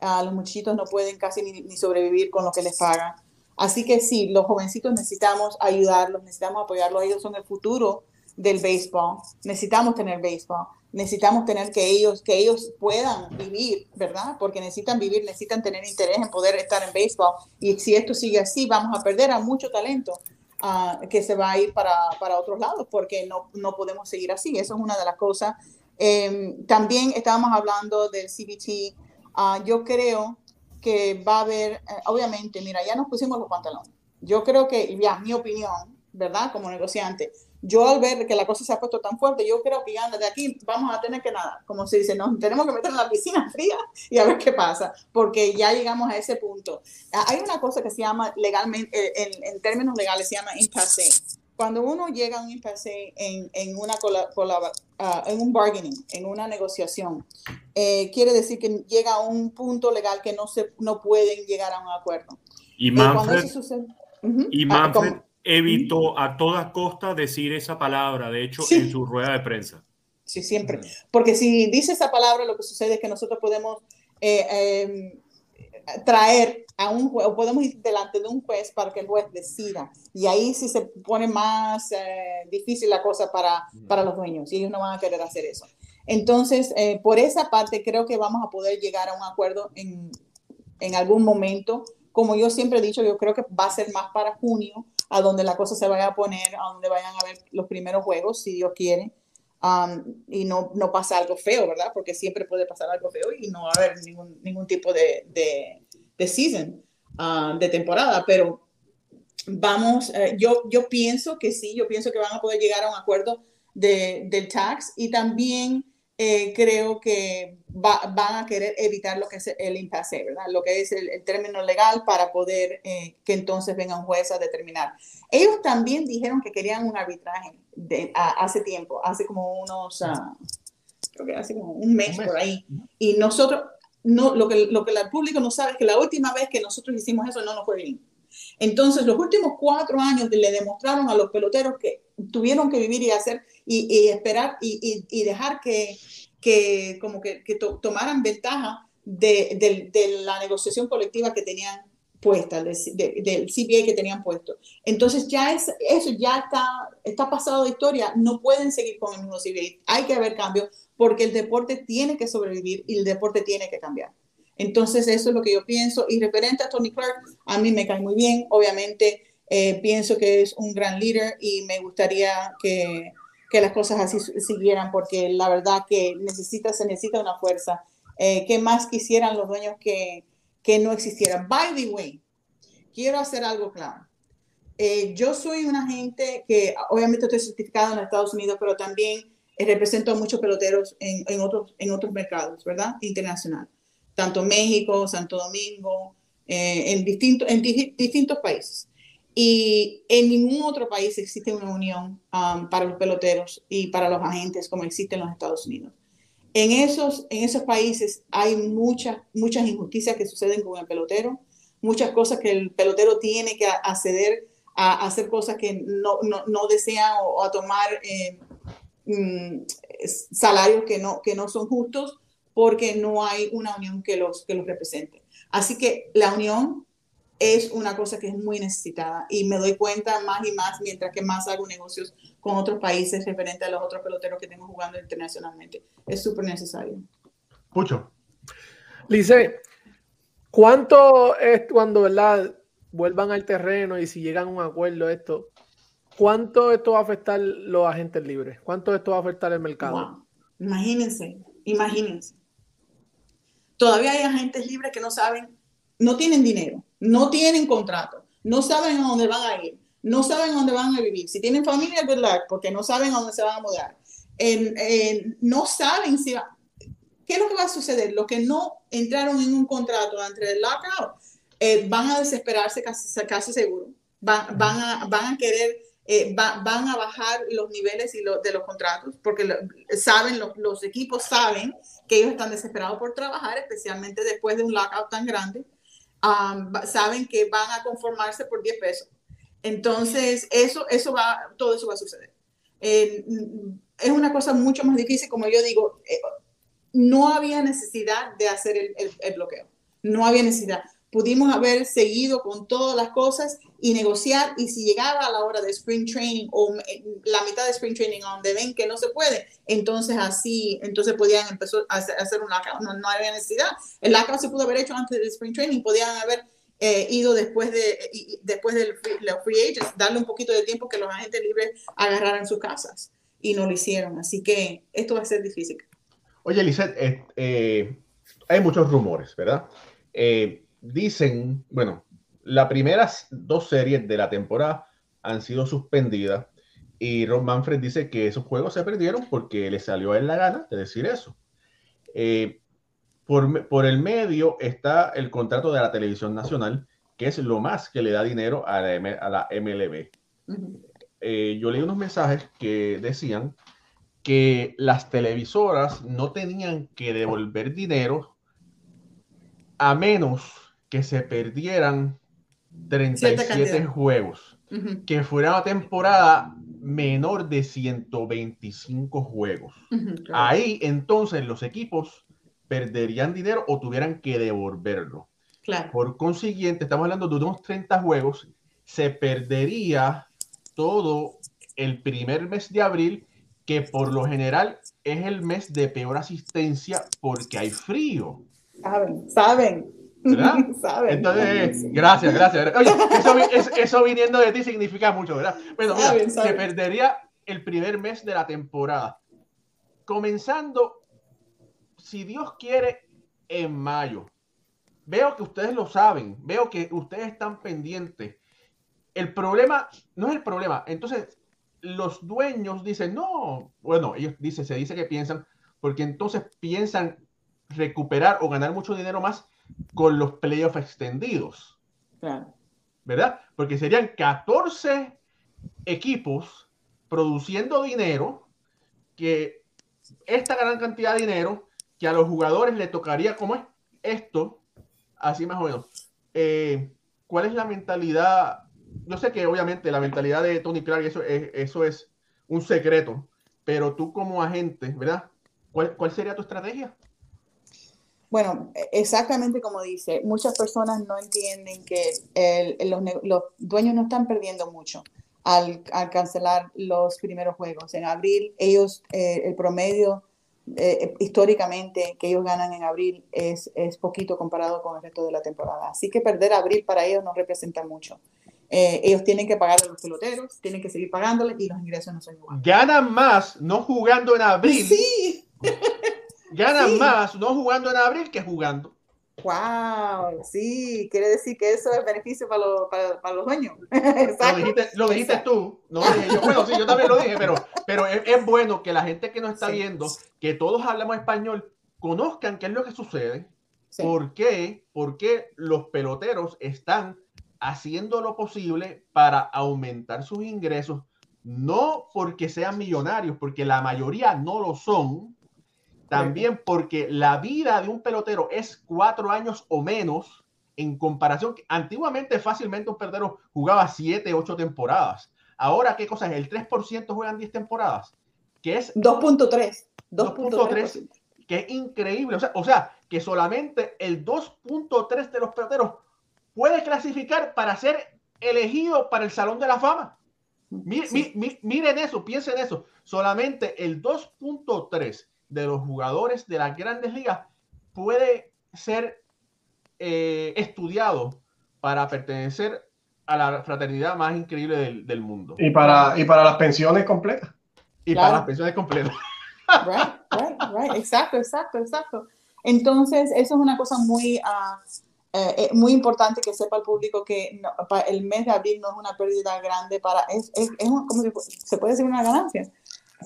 Uh, los muchachitos no pueden casi ni, ni, sobrevivir con lo que les pagan. Así que sí, los jovencitos necesitamos ayudarlos, necesitamos apoyarlos. Ellos son el futuro del béisbol. Necesitamos tener béisbol necesitamos tener que ellos, que ellos puedan vivir, ¿verdad? Porque necesitan vivir, necesitan tener interés en poder estar en béisbol. Y si esto sigue así, vamos a perder a mucho talento uh, que se va a ir para, para otros lados, porque no, no, podemos seguir así. Eso es una de las cosas. Eh, también estábamos hablando del CBT. Uh, ah, yo creo que va a haber, eh, obviamente, mira, ya nos pusimos los pantalones. Yo creo que, ya, mi opinión, ¿verdad? Como negociante, yo al ver que la cosa se ha puesto tan fuerte, yo creo que anda de aquí vamos a tener que nada, como se dice, nos tenemos que meter en la piscina fría y a ver qué pasa, porque ya llegamos a ese punto. Ah, hay una cosa que se llama legalmente, eh, en, en términos legales se llama impasse. Cuando uno llega a un impasse en, en, una uh, en un bargaining, en una negociación, eh, quiere decir que llega a un punto legal que no, se, no pueden llegar a un acuerdo. Y Manfred, sucede, y ah, Manfred evitó a toda costa decir esa palabra, de hecho, en su rueda de prensa. Sí, siempre. Porque si dice esa palabra, lo que sucede es que nosotros podemos eh, em, traer a un juez, o podemos ir delante de un juez para que el juez decida. Y ahí sí se pone más eh, difícil la cosa para, para los dueños, y ellos no van a querer hacer eso. Entonces, eh, por esa parte, creo que vamos a poder llegar a un acuerdo en, en algún momento. Como yo siempre he dicho, yo creo que va a ser más para junio, a donde la cosa se vaya a poner, a donde vayan a ver los primeros juegos, si Dios quiere, um, y no, no pasa algo feo, ¿verdad? Porque siempre puede pasar algo feo y no va a haber ningún, ningún tipo de, de, de season, uh, de temporada, pero vamos, uh, yo, yo pienso que sí, yo pienso que van a poder llegar a un acuerdo de, del tax. Y también eh, creo que van a querer evitar lo que es el impasse, ¿verdad? Lo que es el, término legal para poder eh, que entonces venga un juez a determinar. Ellos también dijeron que querían un arbitraje de, hace tiempo, hace como unos, uh, creo que hace como un mes, por ahí. Y nosotros, no, lo, que, lo que el público no sabe es que la última vez que nosotros hicimos eso no nos fue bien. Entonces, los últimos cuatro años le demostraron a los peloteros que tuvieron que vivir y hacer y, esperar y, dejar que, como que, tomaran ventaja de, la negociación colectiva que tenían puesta, del CBA que tenían puesto. Entonces ya es, eso ya está, está pasado de historia, no pueden seguir con el mismo CBA, hay que haber cambio porque el deporte tiene que sobrevivir y el deporte tiene que cambiar. Entonces eso es lo que yo pienso y referente a Tony Clark, a mí me cae muy bien, obviamente eh, pienso que es un gran líder y me gustaría que, que, las cosas así siguieran porque la verdad que necesita, se necesita una fuerza. Eh, ¿Qué más quisieran los dueños que, que no existieran? By the way, quiero hacer algo claro. Eh, yo soy una gente que obviamente estoy certificada en Estados Unidos, pero también represento a muchos peloteros en, en, otros, en otros mercados, ¿verdad? Internacional. Tanto México, Santo Domingo, en, distintos en distintos países. Y en ningún otro país existe una unión um, para los peloteros y para los agentes como existe en los Estados Unidos. En esos, en esos países hay muchas, muchas injusticias que suceden con el pelotero, muchas cosas que el pelotero tiene que acceder a, hacer cosas que no, no, no desea o, a tomar eh, mm, salarios que no, que no son justos porque no hay una unión que los, que los represente. Así que la unión es una cosa que es muy necesitada y me doy cuenta más y más mientras que más hago negocios con otros países referente a los otros peloteros que tengo jugando internacionalmente. Es súper necesario. Mucho. Lice, ¿cuánto es cuando, verdad, vuelvan al terreno y si llegan a un acuerdo esto, cuánto esto va a afectar los agentes libres? ¿Cuánto esto va a afectar el mercado? Imagínense, imagínense. Todavía hay agentes libres que no saben, no tienen dinero no tienen contrato, no saben a dónde van a ir, no saben a dónde van a vivir. Si tienen familia, good luck, porque no saben a dónde se van a mudar. no saben si va, ¿Qué es lo que va a suceder? Los que no entraron en un contrato entre el lockout eh, van a desesperarse casi, casi seguro. Van, van, a, van a querer, eh, van a bajar los niveles y de los contratos porque saben, los, los equipos saben que ellos están desesperados por trabajar, especialmente después de un lockout tan grande saben que van a conformarse por 10 pesos. Entonces, eso, eso va, todo eso va a suceder. es una cosa mucho más difícil, como yo digo, eh, no había necesidad de hacer el, el bloqueo, no había necesidad pudimos haber seguido con todas las cosas y negociar y si llegaba a la hora de spring training o la mitad de spring training donde ven que no se puede, entonces así, entonces podían empezar a hacer un lockout, no, no había necesidad. El lockout se pudo haber hecho antes del spring training, podían haber eh, ido después de después del free, los free agents, darle un poquito de tiempo que los agentes libres agarraran sus casas y no lo hicieron, así que esto va a ser difícil. Oye, Lizette, eh, eh, hay muchos rumores, ¿verdad? Eh, dicen, bueno, las primeras dos series de la temporada han sido suspendidas Y Ron Manfred dice que esos juegos se perdieron porque le salió a él la gana de decir eso. Eh, por, por, el medio está el contrato de la televisión nacional, que es lo más que le da dinero a la, a la MLB. Eh, yo leí unos mensajes que decían que las televisoras no tenían que devolver dinero a menos que se perdieran 37 juegos, uh -huh. que fuera una temporada menor de 125 juegos. Uh -huh, claro. Ahí entonces los equipos perderían dinero o tuvieran que devolverlo. Claro. Por consiguiente, estamos hablando de unos 30 juegos, se perdería todo el primer mes de abril, que por lo general es el mes de peor asistencia porque hay frío. Saben, saben. ¿Verdad? Entonces, gracias, gracias. Oye, eso, eso, eso, viniendo de ti significa mucho, ¿verdad? Bueno, mira, se perdería el primer mes de la temporada. Comenzando, si Dios quiere, en mayo. Veo que ustedes lo saben, veo que ustedes están pendientes. El problema no es el problema. Entonces, los dueños dicen, no, bueno, ellos dicen, se dice que piensan, porque entonces piensan recuperar o ganar mucho dinero más con los playoffs extendidos. Claro. ¿Verdad? Porque serían 14 equipos produciendo dinero, que esta gran cantidad de dinero, que a los jugadores le tocaría, como es esto, así más o menos. Eh, ¿Cuál es la mentalidad? Yo sé que obviamente la mentalidad de Tony Clark, eso es, eso es un secreto, pero tú como agente, ¿verdad? ¿Cuál, cuál sería tu estrategia? Bueno, exactamente como dice, muchas personas no entienden que el, los, los, dueños no están perdiendo mucho al, al, cancelar los primeros juegos. En abril, ellos, eh, el promedio eh, históricamente que ellos ganan en abril es, es poquito comparado con el resto de la temporada. Así que perder abril para ellos no representa mucho. Eh, ellos tienen que pagar a los peloteros, tienen que seguir pagándoles y los ingresos no son iguales. Ganan más no jugando en abril. Sí. ganan Sí. más no jugando en abril que jugando. Wow, sí, quiere decir que eso es beneficio para, los para, para los dueños. Lo Exacto. dijiste, lo dijiste Exacto. tú, no lo dije yo. Bueno, sí, yo también lo dije, pero, pero es, es bueno que la gente que nos está Sí. viendo, que todos hablamos español, conozcan qué es lo que sucede, Sí. por qué, por qué los peloteros están haciendo lo posible para aumentar sus ingresos, no porque sean millonarios, porque la mayoría no lo son, también porque la vida de un pelotero es cuatro años o menos en comparación. Antiguamente fácilmente un pelotero jugaba siete, ocho temporadas. Ahora, ¿qué cosa es? El 3% juegan 10 temporadas, que es 2.3. 2.3, 2.3. que es increíble. O sea, o sea, que solamente el 2.3 de los peloteros puede clasificar para ser elegido para el Salón de la Fama. Mi- Sí. mi- mi- miren eso, piensen eso. Solamente el 2.3 de los jugadores de las grandes ligas puede ser eh, estudiado para pertenecer a la fraternidad más increíble del, del mundo. Y para, y para las pensiones completas. Y Claro. para las pensiones completas. Right, right, right. Exacto, exacto, exacto. Entonces, eso es una cosa muy, eh, eh, muy importante que sepa el público que no- pa- el mes de abril no es una pérdida grande para, es, es, es un- se puede decir una ganancia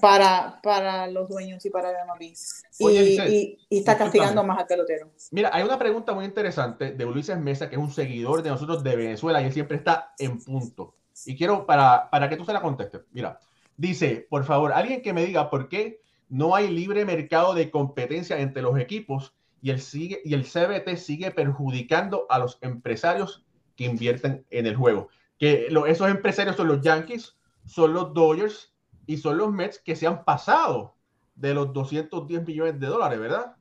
para, para los dueños y para el MLB. Y, y, y está castigando más al pelotero. Mira, hay una pregunta muy interesante de Ulises Mesa, que es un seguidor de nosotros de Venezuela y él siempre está en punto. Y quiero para, para que tú se la contestes. Mira, dice, por favor, alguien que me diga por qué no hay libre mercado de competencia entre los equipos y el, sigue, y el CBT sigue perjudicando a los empresarios que invierten en el juego. Que lo- esos empresarios son los Yankees, son los Dodgers y son los Mets que se han pasado de los 210 millones de dólares, ¿verdad?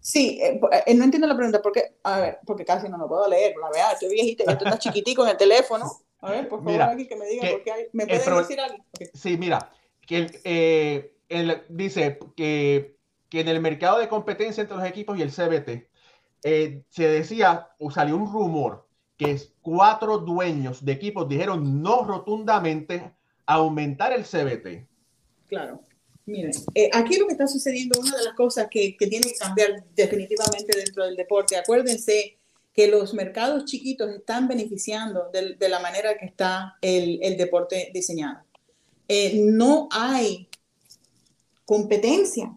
Sí, eh, eh, no entiendo la pregunta, porque, a ver, porque casi no lo puedo leer, la verdad, estoy viejita y esto está chiquitico en el teléfono. A ver, por favor, Mira, alguien que me diga que por qué hay, ¿me pueden pro- decir algo? Sí, mira, que el, eh, dice que, que en el mercado de competencia entre los equipos y el CBT eh, se decía o salió un rumor que cuatro dueños de equipos dijeron no rotundamente aumentar el CBT. Claro. Miren, eh, aquí lo que está sucediendo, una de las cosas que, que tiene que cambiar definitivamente dentro del deporte, acuérdense que los mercados chiquitos están beneficiando de, la manera que está el, el deporte diseñado. Eh, no hay competencia.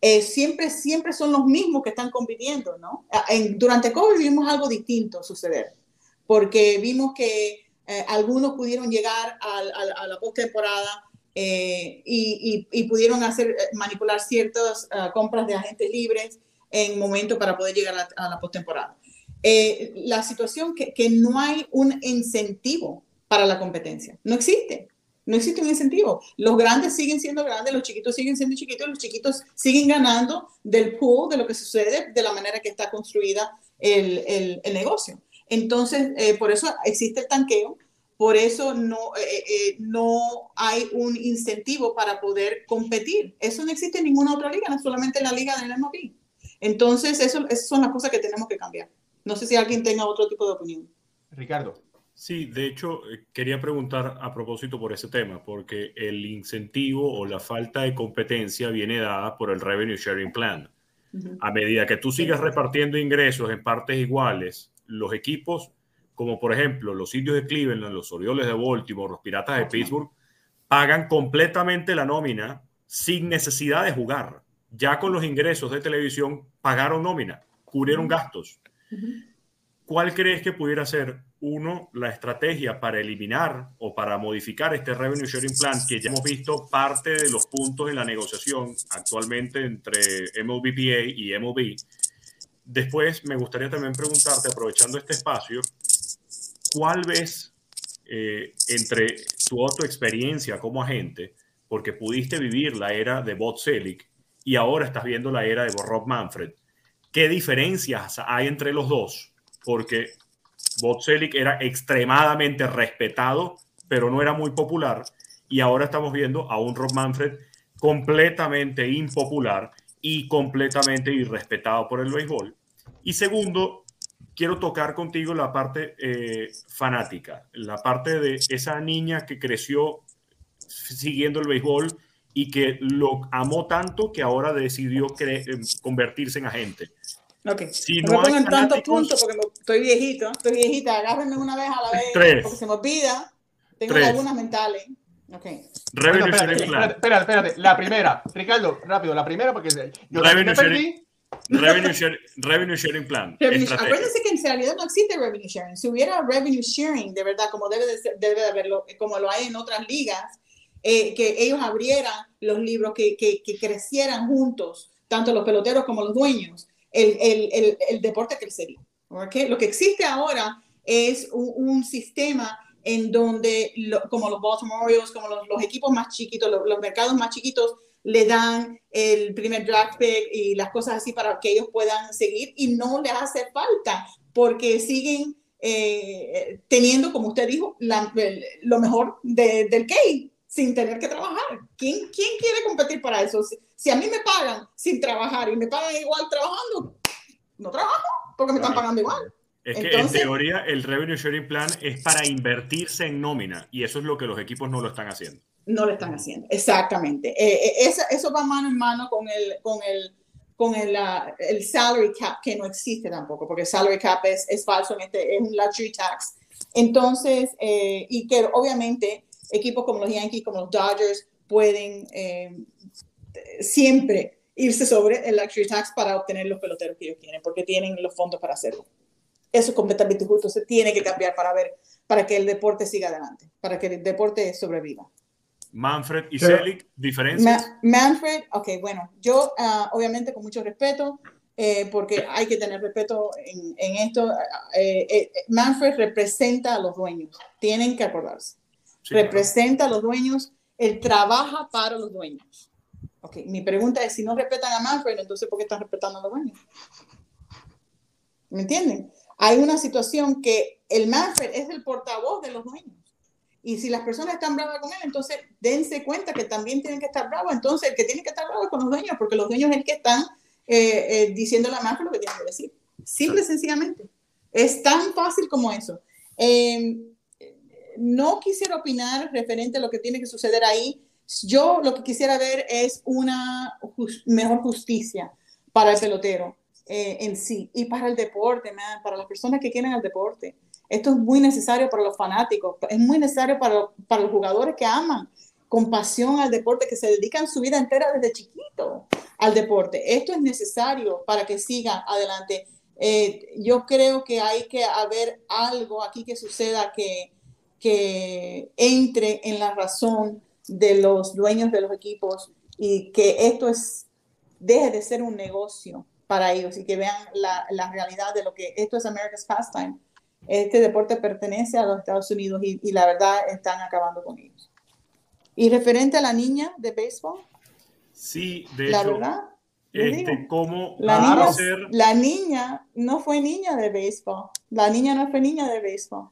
Eh, siempre, siempre son los mismos que están compitiendo, ¿no? Durante COVID vimos algo distinto suceder, porque vimos que eh, algunos pudieron llegar a, la postemporada eh, y, y- y pudieron hacer, eh, manipular ciertas ah, compras de agentes libres en momento para poder llegar a a la postemporada. Eh, la situación que, que no hay un incentivo para la competencia, no existe. No existe un incentivo. Los grandes siguen siendo grandes, los chiquitos siguen siendo chiquitos, los chiquitos siguen ganando del pool de lo que sucede de la manera que está construida el, el- el negocio. Entonces, eh, por eso existe el tanqueo, por eso no, eh, eh, no hay un incentivo para poder competir. Eso no existe en ninguna otra liga, no solamente en la liga del MLB. Entonces, eso, esas son las cosas que tenemos que cambiar. No sé si alguien tenga otro tipo de opinión. Ricardo. Sí, de hecho, quería preguntar a propósito por ese tema, porque el incentivo o la falta de competencia viene dada por el Revenue Sharing Plan. A medida que tú sigas repartiendo ingresos en partes iguales, los equipos, como por ejemplo los indios de Cleveland, los Orioles de Baltimore, los Piratas de Pittsburgh, pagan completamente la nómina sin necesidad de jugar. Ya con los ingresos de televisión pagaron nómina, cubrieron gastos. ¿Cuál crees que pudiera ser, uno, la estrategia para eliminar o para modificar este Revenue Sharing Plan, que ya hemos visto parte de los puntos en la negociación actualmente entre MLBPA y MLB? Después, me gustaría también preguntarte, aprovechando este espacio, ¿cuál ves eh, entre tu otra experiencia como agente, porque pudiste vivir la era de Bob Selig y ahora estás viendo la era de Rob Manfred? ¿Qué diferencias hay entre los dos? Porque Bob Selig era extremadamente respetado, pero no era muy popular. Y ahora estamos viendo a un Rob Manfred completamente impopular y completamente irrespetado por el béisbol. Y segundo, quiero tocar contigo la parte eh, fanática, la parte de esa niña que creció siguiendo el béisbol y que lo amó tanto que ahora decidió eh, convertirse en agente. Ok. Si no, no me pongan tantos puntos porque estoy viejito, estoy viejita. Agárrenme una vez a la vez Tres. porque se me olvida. Tengo Tres. lagunas mentales. Ok. Revenue Bueno, Sharing espérate, Plan. espérate, espérate, espérate. La primera, Ricardo, rápido, la primera porque yo Revenue me perdí. Revenue, share- revenue Sharing Plan. Revenue- acuérdense que en realidad no existe revenue sharing. Si hubiera revenue sharing, de verdad, como debe de, ser- debe de haberlo, como lo hay en otras ligas, eh, que ellos abrieran los libros, que, que, que crecieran juntos, tanto los peloteros como los dueños, el, el, el, el deporte crecería. ¿ok? Lo que existe ahora es un, un sistema en donde, lo- como los Baltimore Orioles, como los, los equipos más chiquitos, los, los mercados más chiquitos, le dan el primer draft pick y las cosas así para que ellos puedan seguir y no les hace falta porque siguen eh, teniendo, como usted dijo, la- el- lo mejor de- del Key sin tener que trabajar. ¿Quién, ¿Quién quiere competir para eso? Si, si a mí me pagan sin trabajar y me pagan igual trabajando, no trabajo porque me están pagando igual. Es que Entonces- en teoría el Revenue Sharing Plan es para invertirse en nómina y eso es lo que los equipos no lo están haciendo. no lo están haciendo. Exactamente. Eh, eh, eso, eso va mano en mano con el, con el, con el, ah, el salary cap, que no existe tampoco, porque el salary cap es, es falso, en este, es un luxury tax. Entonces, eh, y que obviamente equipos como los Yankees, como los Dodgers, pueden eh, siempre irse sobre el luxury tax para obtener los peloteros que ellos quieren, porque tienen los fondos para hacerlo. Eso es completamente justo, se tiene que cambiar para ver, para que el deporte siga adelante, para que el deporte sobreviva. Manfred y Selig, diferencias. Ma- Manfred, ok, bueno, yo ah, obviamente con mucho respeto, eh, porque hay que tener respeto en, en esto. eh, eh, Manfred representa a los dueños, tienen que acordarse. Sí, claro. representa a los dueños, él trabaja para los dueños. Ok, mi pregunta es, si no respetan a Manfred, entonces ¿por qué están respetando a los dueños? ¿Me entienden? Hay una situación que el Manfred es el portavoz de los dueños. Y si las personas están bravas con él, entonces dense cuenta que también tienen que estar bravos. Entonces, el que tiene que estar bravo es con los dueños, porque los dueños es el que están eh, eh, diciéndole a Manfred lo que tiene que decir. Simple y sencillamente. Es tan fácil como eso. Eh, no quisiera opinar referente a lo que tiene que suceder ahí. Yo lo que quisiera ver es una jus- mejor justicia para el pelotero. Eh, en sí y para el deporte, para las personas que quieren el deporte. Esto es muy necesario para los fanáticos, es muy necesario para, para los jugadores que aman con pasión al deporte, que se dedican su vida entera desde chiquito al deporte. Esto es necesario para que siga adelante. Eh, yo creo que hay que haber algo aquí que suceda que, que entre en la razón de los dueños de los equipos y que esto es, deje de ser un negocio para ellos y que vean la, la realidad de lo que esto es America's Pastime. Este deporte pertenece a los Estados Unidos y, y la verdad están acabando con ellos. Y referente a la niña de béisbol, Sí, de la hecho, verdad, este, cómo la niña, ser la niña no fue niña de béisbol. La niña no fue niña de béisbol.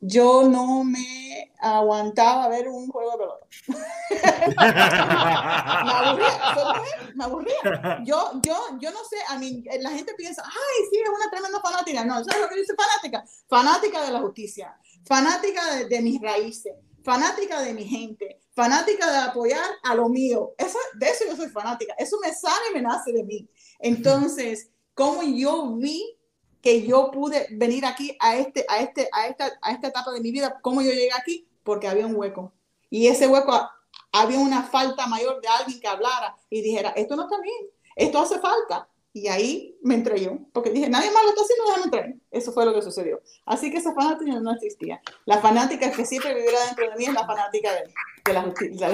Yo no me aguantaba ver un juego de pelota. me aburría, me aburría. Yo, yo, yo no sé, a mí, la gente piensa, ay, sí, es una tremenda fanática. No, ¿sabes lo que dice fanática? Fanática de la justicia, fanática de, de mis raíces, fanática de mi gente, fanática de apoyar a lo mío. Eso, de eso yo soy fanática. Eso me sale y me nace de mí. Entonces, como yo vi que yo pude venir aquí a, este, a, este, a, esta, a esta etapa de mi vida, cómo yo llegué aquí, porque había un hueco. Y ese hueco había una falta mayor de alguien que hablara y dijera, esto no está bien, esto hace falta. Y ahí me entré yo, porque dije, nadie más lo está haciendo, déjame entrar. Eso fue lo que sucedió. Así que esa fanática no existía. La fanática que siempre vivirá dentro de mí es la fanática de, de la justicia.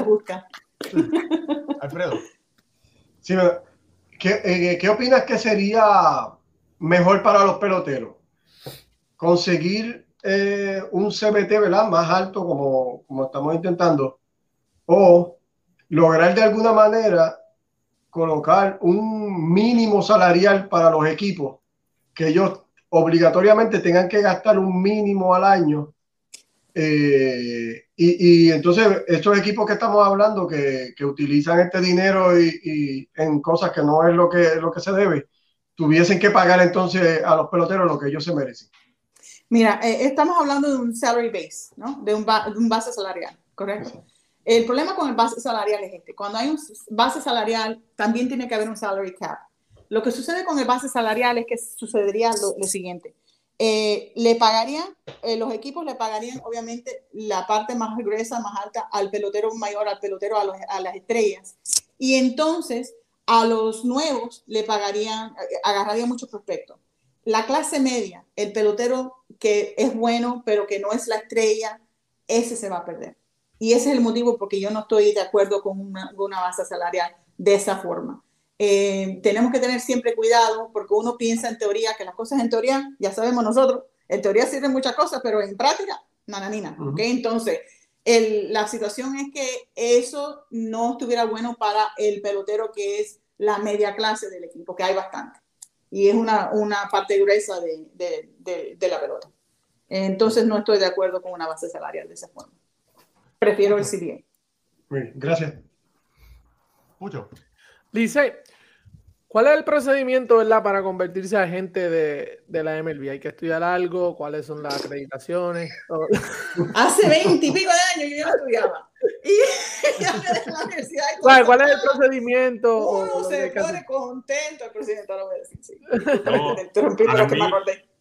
Alfredo. Sí. ¿Qué, eh, ¿Qué opinas que sería mejor para los peloteros? Conseguir eh, un CBT ¿verdad? más alto como, como estamos intentando o lograr de alguna manera colocar un mínimo salarial para los equipos que ellos obligatoriamente tengan que gastar un mínimo al año eh, y, entonces estos equipos que estamos hablando que, que utilizan este dinero y, y en cosas que no es lo que, lo que se debe, tuviesen que pagar entonces a los peloteros lo que ellos se merecen. Mira, eh, estamos hablando de un salary base, ¿no? De un, de un base salarial, ¿correcto? El problema con el base salarial es este. Cuando hay un base salarial, también tiene que haber un salary cap. Lo que sucede con el base salarial es que sucedería lo, lo siguiente. Eh, le pagarían, eh, los equipos le pagarían obviamente la parte más gruesa, más alta al pelotero mayor, al pelotero, a, los- a las estrellas. Y entonces a los nuevos le pagarían, agarrarían muchos prospectos. La clase media, el pelotero que es bueno, pero que no es la estrella, ese se va a perder. Y ese es el motivo porque yo no estoy de acuerdo con una, con una base salarial de esa forma. Eh, tenemos que tener siempre cuidado porque uno piensa en teoría que las cosas en teoría, ya sabemos nosotros, en teoría sirven muchas cosas, pero en práctica, nananina. Ujú. ¿ok? Entonces, el- la situación es que eso no estuviera bueno para el pelotero que es la media clase del equipo, que hay bastante. Y es una, una parte gruesa de, de- de- de la pelota. Entonces, no estoy de acuerdo con una base salarial de esa forma. Prefiero el CBA. Bien, gracias. Mucho. Dice, ¿cuál es el procedimiento, verdad, para convertirse a agente de, de la MLB? ¿Hay que estudiar algo? ¿Cuáles son las acreditaciones? Hace 20 y pico de estudiaba. Y ya me dejé la universidad. y ¿Cuál, cuál es el procedimiento? Uno se pone contento, el presidente lo voy a decir. Sí. No, a mí-.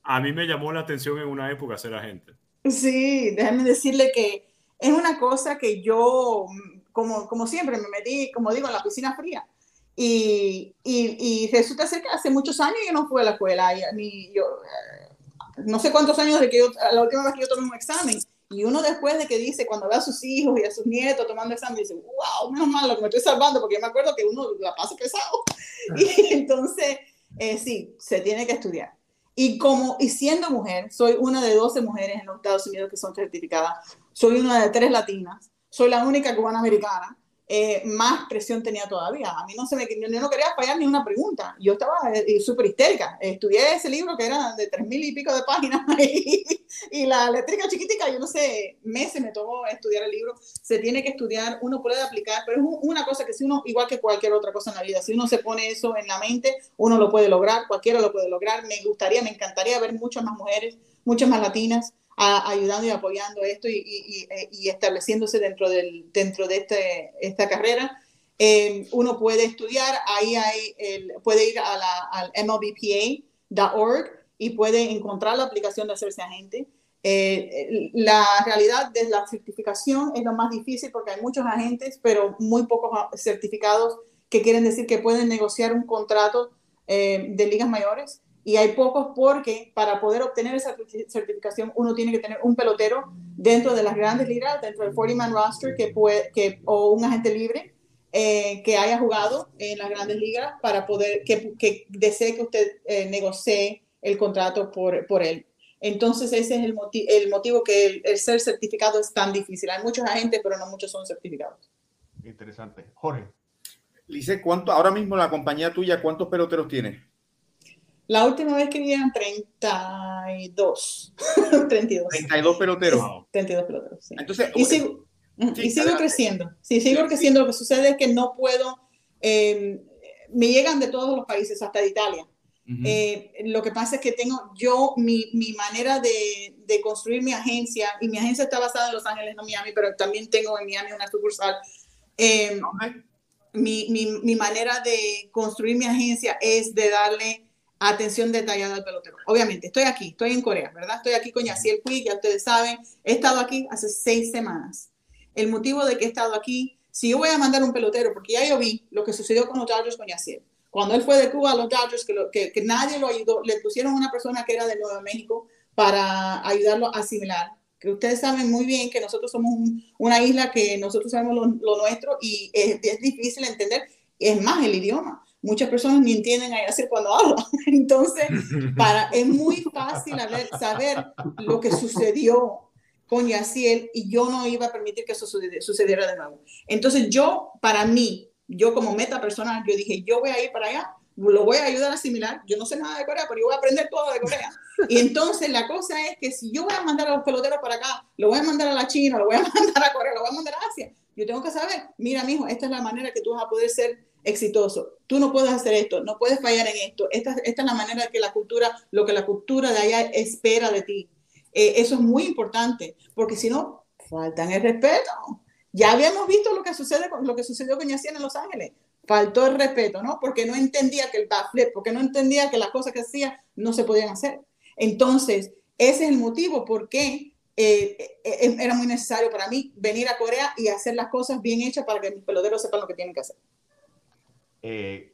A mí me llamó la atención en una época ser agente. Sí, déjame decirle que es una cosa que yo, como, como siempre, me metí, como digo, en la piscina fría. Y, y, y resulta ser que hace muchos años yo no fui a la escuela. Y, ni yo, eh, no sé cuántos años de que yo, la última vez que yo tomé un examen. Y uno después de que dice, cuando ve a sus hijos y a sus nietos tomando examen, dice, wow, menos mal lo que me estoy salvando, porque yo me acuerdo que uno la pasa pesado. Y entonces, eh, sí, se tiene que estudiar. Y como, y siendo mujer, soy una de 12 mujeres en los Estados Unidos que son certificadas, soy una de tres latinas, soy la única cubana americana, eh, más presión tenía todavía. A mí no se me, yo no quería fallar ni una pregunta. Yo estaba eh, súper histérica. Estudié ese libro que era de tres mil y pico de páginas y, y la eléctrica chiquitica, yo no sé, meses me tomó estudiar el libro. Se tiene que estudiar, uno puede aplicar, pero es un- una cosa que si uno, igual que cualquier otra cosa en la vida, si uno se pone eso en la mente, uno lo puede lograr, cualquiera lo puede lograr. Me gustaría, me encantaría ver muchas más mujeres, muchas más latinas ayudando y apoyando esto y, eh, y estableciéndose dentro, del, dentro de este, esta carrera. Eh, uno puede estudiar, ahí puede ir a la, al mlbpa.org y puede encontrar la aplicación de hacerse agente. Eh, la realidad de la certificación es lo más difícil porque hay muchos agentes, pero muy pocos certificados que quieren decir que pueden negociar un contrato eh, de ligas mayores. Y hay pocos porque para poder obtener esa certificación uno tiene que tener un pelotero dentro de las grandes ligas, dentro del 40-man roster que puede, que, o un agente libre eh, que haya jugado en las grandes ligas para poder, que, que desee que usted negocie el contrato por, por él. Entonces ese es el, el motivo que el, ser certificado es tan difícil. Hay muchos agentes, pero no muchos son certificados. Interesante. Jorge. Lice, ¿cuánto, ahora mismo la compañía tuya, cuántos peloteros tiene? La última vez que vi eran 32. 32. 32 peloteros. 32 peloteros, sí. Entonces, y sigo, y sigo creciendo. Sí, sigo creciendo. Lo que sucede es que no puedo, eh, me llegan de todos los países, hasta de Italia. Eh, lo que pasa es que tengo yo mi, mi manera de, de, construir mi agencia, y mi agencia está basada en Los Ángeles, no Miami, pero también tengo en Miami una sucursal. Eh, mi, mi, mi, manera de construir mi agencia es de darle atención detallada al pelotero. Obviamente, estoy aquí, estoy en Corea, ¿verdad? Estoy aquí con Yaciel Puig, ya ustedes saben, he estado aquí hace seis semanas. El motivo de que he estado aquí, si yo voy a mandar un pelotero, porque ya yo vi lo que sucedió con los Dodgers con Yaciel, cuando él fue de Cuba a los Dodgers, que, nadie lo ayudó, le pusieron una persona que era de Nueva México para ayudarlo a asimilar. Que ustedes saben muy bien que nosotros somos una isla que nosotros sabemos lo, nuestro y es, difícil entender. Es más, el idioma. Muchas personas ni entienden a hacer cuando hablan. Entonces, para, es muy fácil saber lo que sucedió con Yaciel y yo no iba a permitir que eso sucediera de nuevo. Entonces, yo, para mí, yo como meta personal, yo dije, yo voy a ir para allá, lo voy a ayudar a asimilar. Yo no sé nada de Corea, pero yo voy a aprender todo de Corea. Y entonces la cosa es que si yo voy a mandar a los peloteros para acá, lo voy a mandar a la China, lo voy a mandar a Corea, lo voy a mandar a Asia, yo tengo que saber, mira, mijo, esta es la manera que tú vas a poder ser exitoso. Tú no puedes hacer esto, no puedes fallar en esto. Esta, esta es la manera que la cultura, lo que la cultura de allá espera de ti. Eh, eso es muy importante, porque si no, faltan el respeto. Ya habíamos visto lo que, sucede lo que sucedió con Yacine en Los Ángeles. Faltó el respeto, ¿no? Porque no entendía que el backflip, porque no entendía que las cosas que hacía no se podían hacer. Entonces, ese es el motivo por qué eh, eh, eh, era muy necesario para mí venir a Corea y hacer las cosas bien hechas para que mis peloteros sepan lo que tienen que hacer. Eh,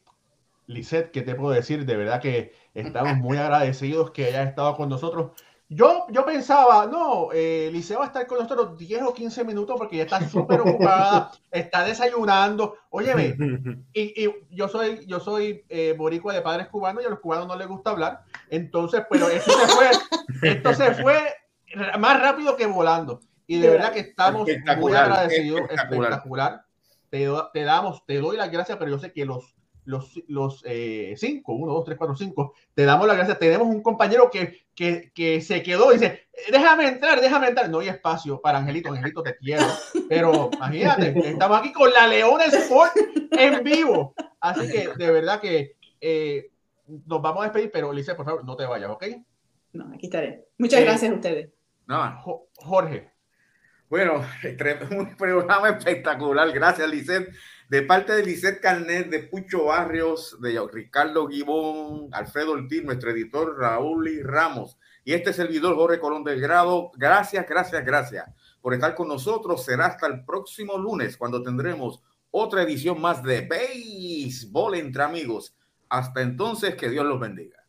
Lisette, ¿qué te puedo decir? De verdad que estamos muy agradecidos que hayas estado con nosotros. Yo, yo pensaba, no, eh, Liceo va a estar con nosotros 10 o 15 minutos porque ya está súper ocupada, está desayunando. Óyeme, y, y, yo soy, yo soy eh, boricua de padres cubanos y a los cubanos no les gusta hablar. Entonces, pero esto se fue, esto se fue más rápido que volando. Y de verdad que estamos muy agradecidos. Espectacular. espectacular. Te, te, damos, te doy las gracias, pero yo sé que los los, los eh, cinco, uno, dos, tres, cuatro, cinco, te damos la gracia. Tenemos un compañero que, que, que, se quedó y dice, déjame entrar, déjame entrar. No hay espacio para Angelito, Angelito, te quiero. Pero imagínate, estamos aquí con la Leona Sport en vivo. Así que de verdad que eh, nos vamos a despedir, pero Lice, por favor, no te vayas, ¿ok? No, aquí estaré. Muchas eh, gracias a ustedes. No, Jorge. Bueno, un programa espectacular. Gracias, Lisset de parte de Lisette Carnet, de Pucho Barrios, de Ricardo Gibón, Alfredo Ortiz, nuestro editor Raúl Ramos, y este servidor Jorge Colón del Grado. Gracias, gracias, gracias por estar con nosotros. Será hasta el próximo lunes cuando tendremos otra edición más de Béisbol entre amigos. Hasta entonces, que Dios los bendiga.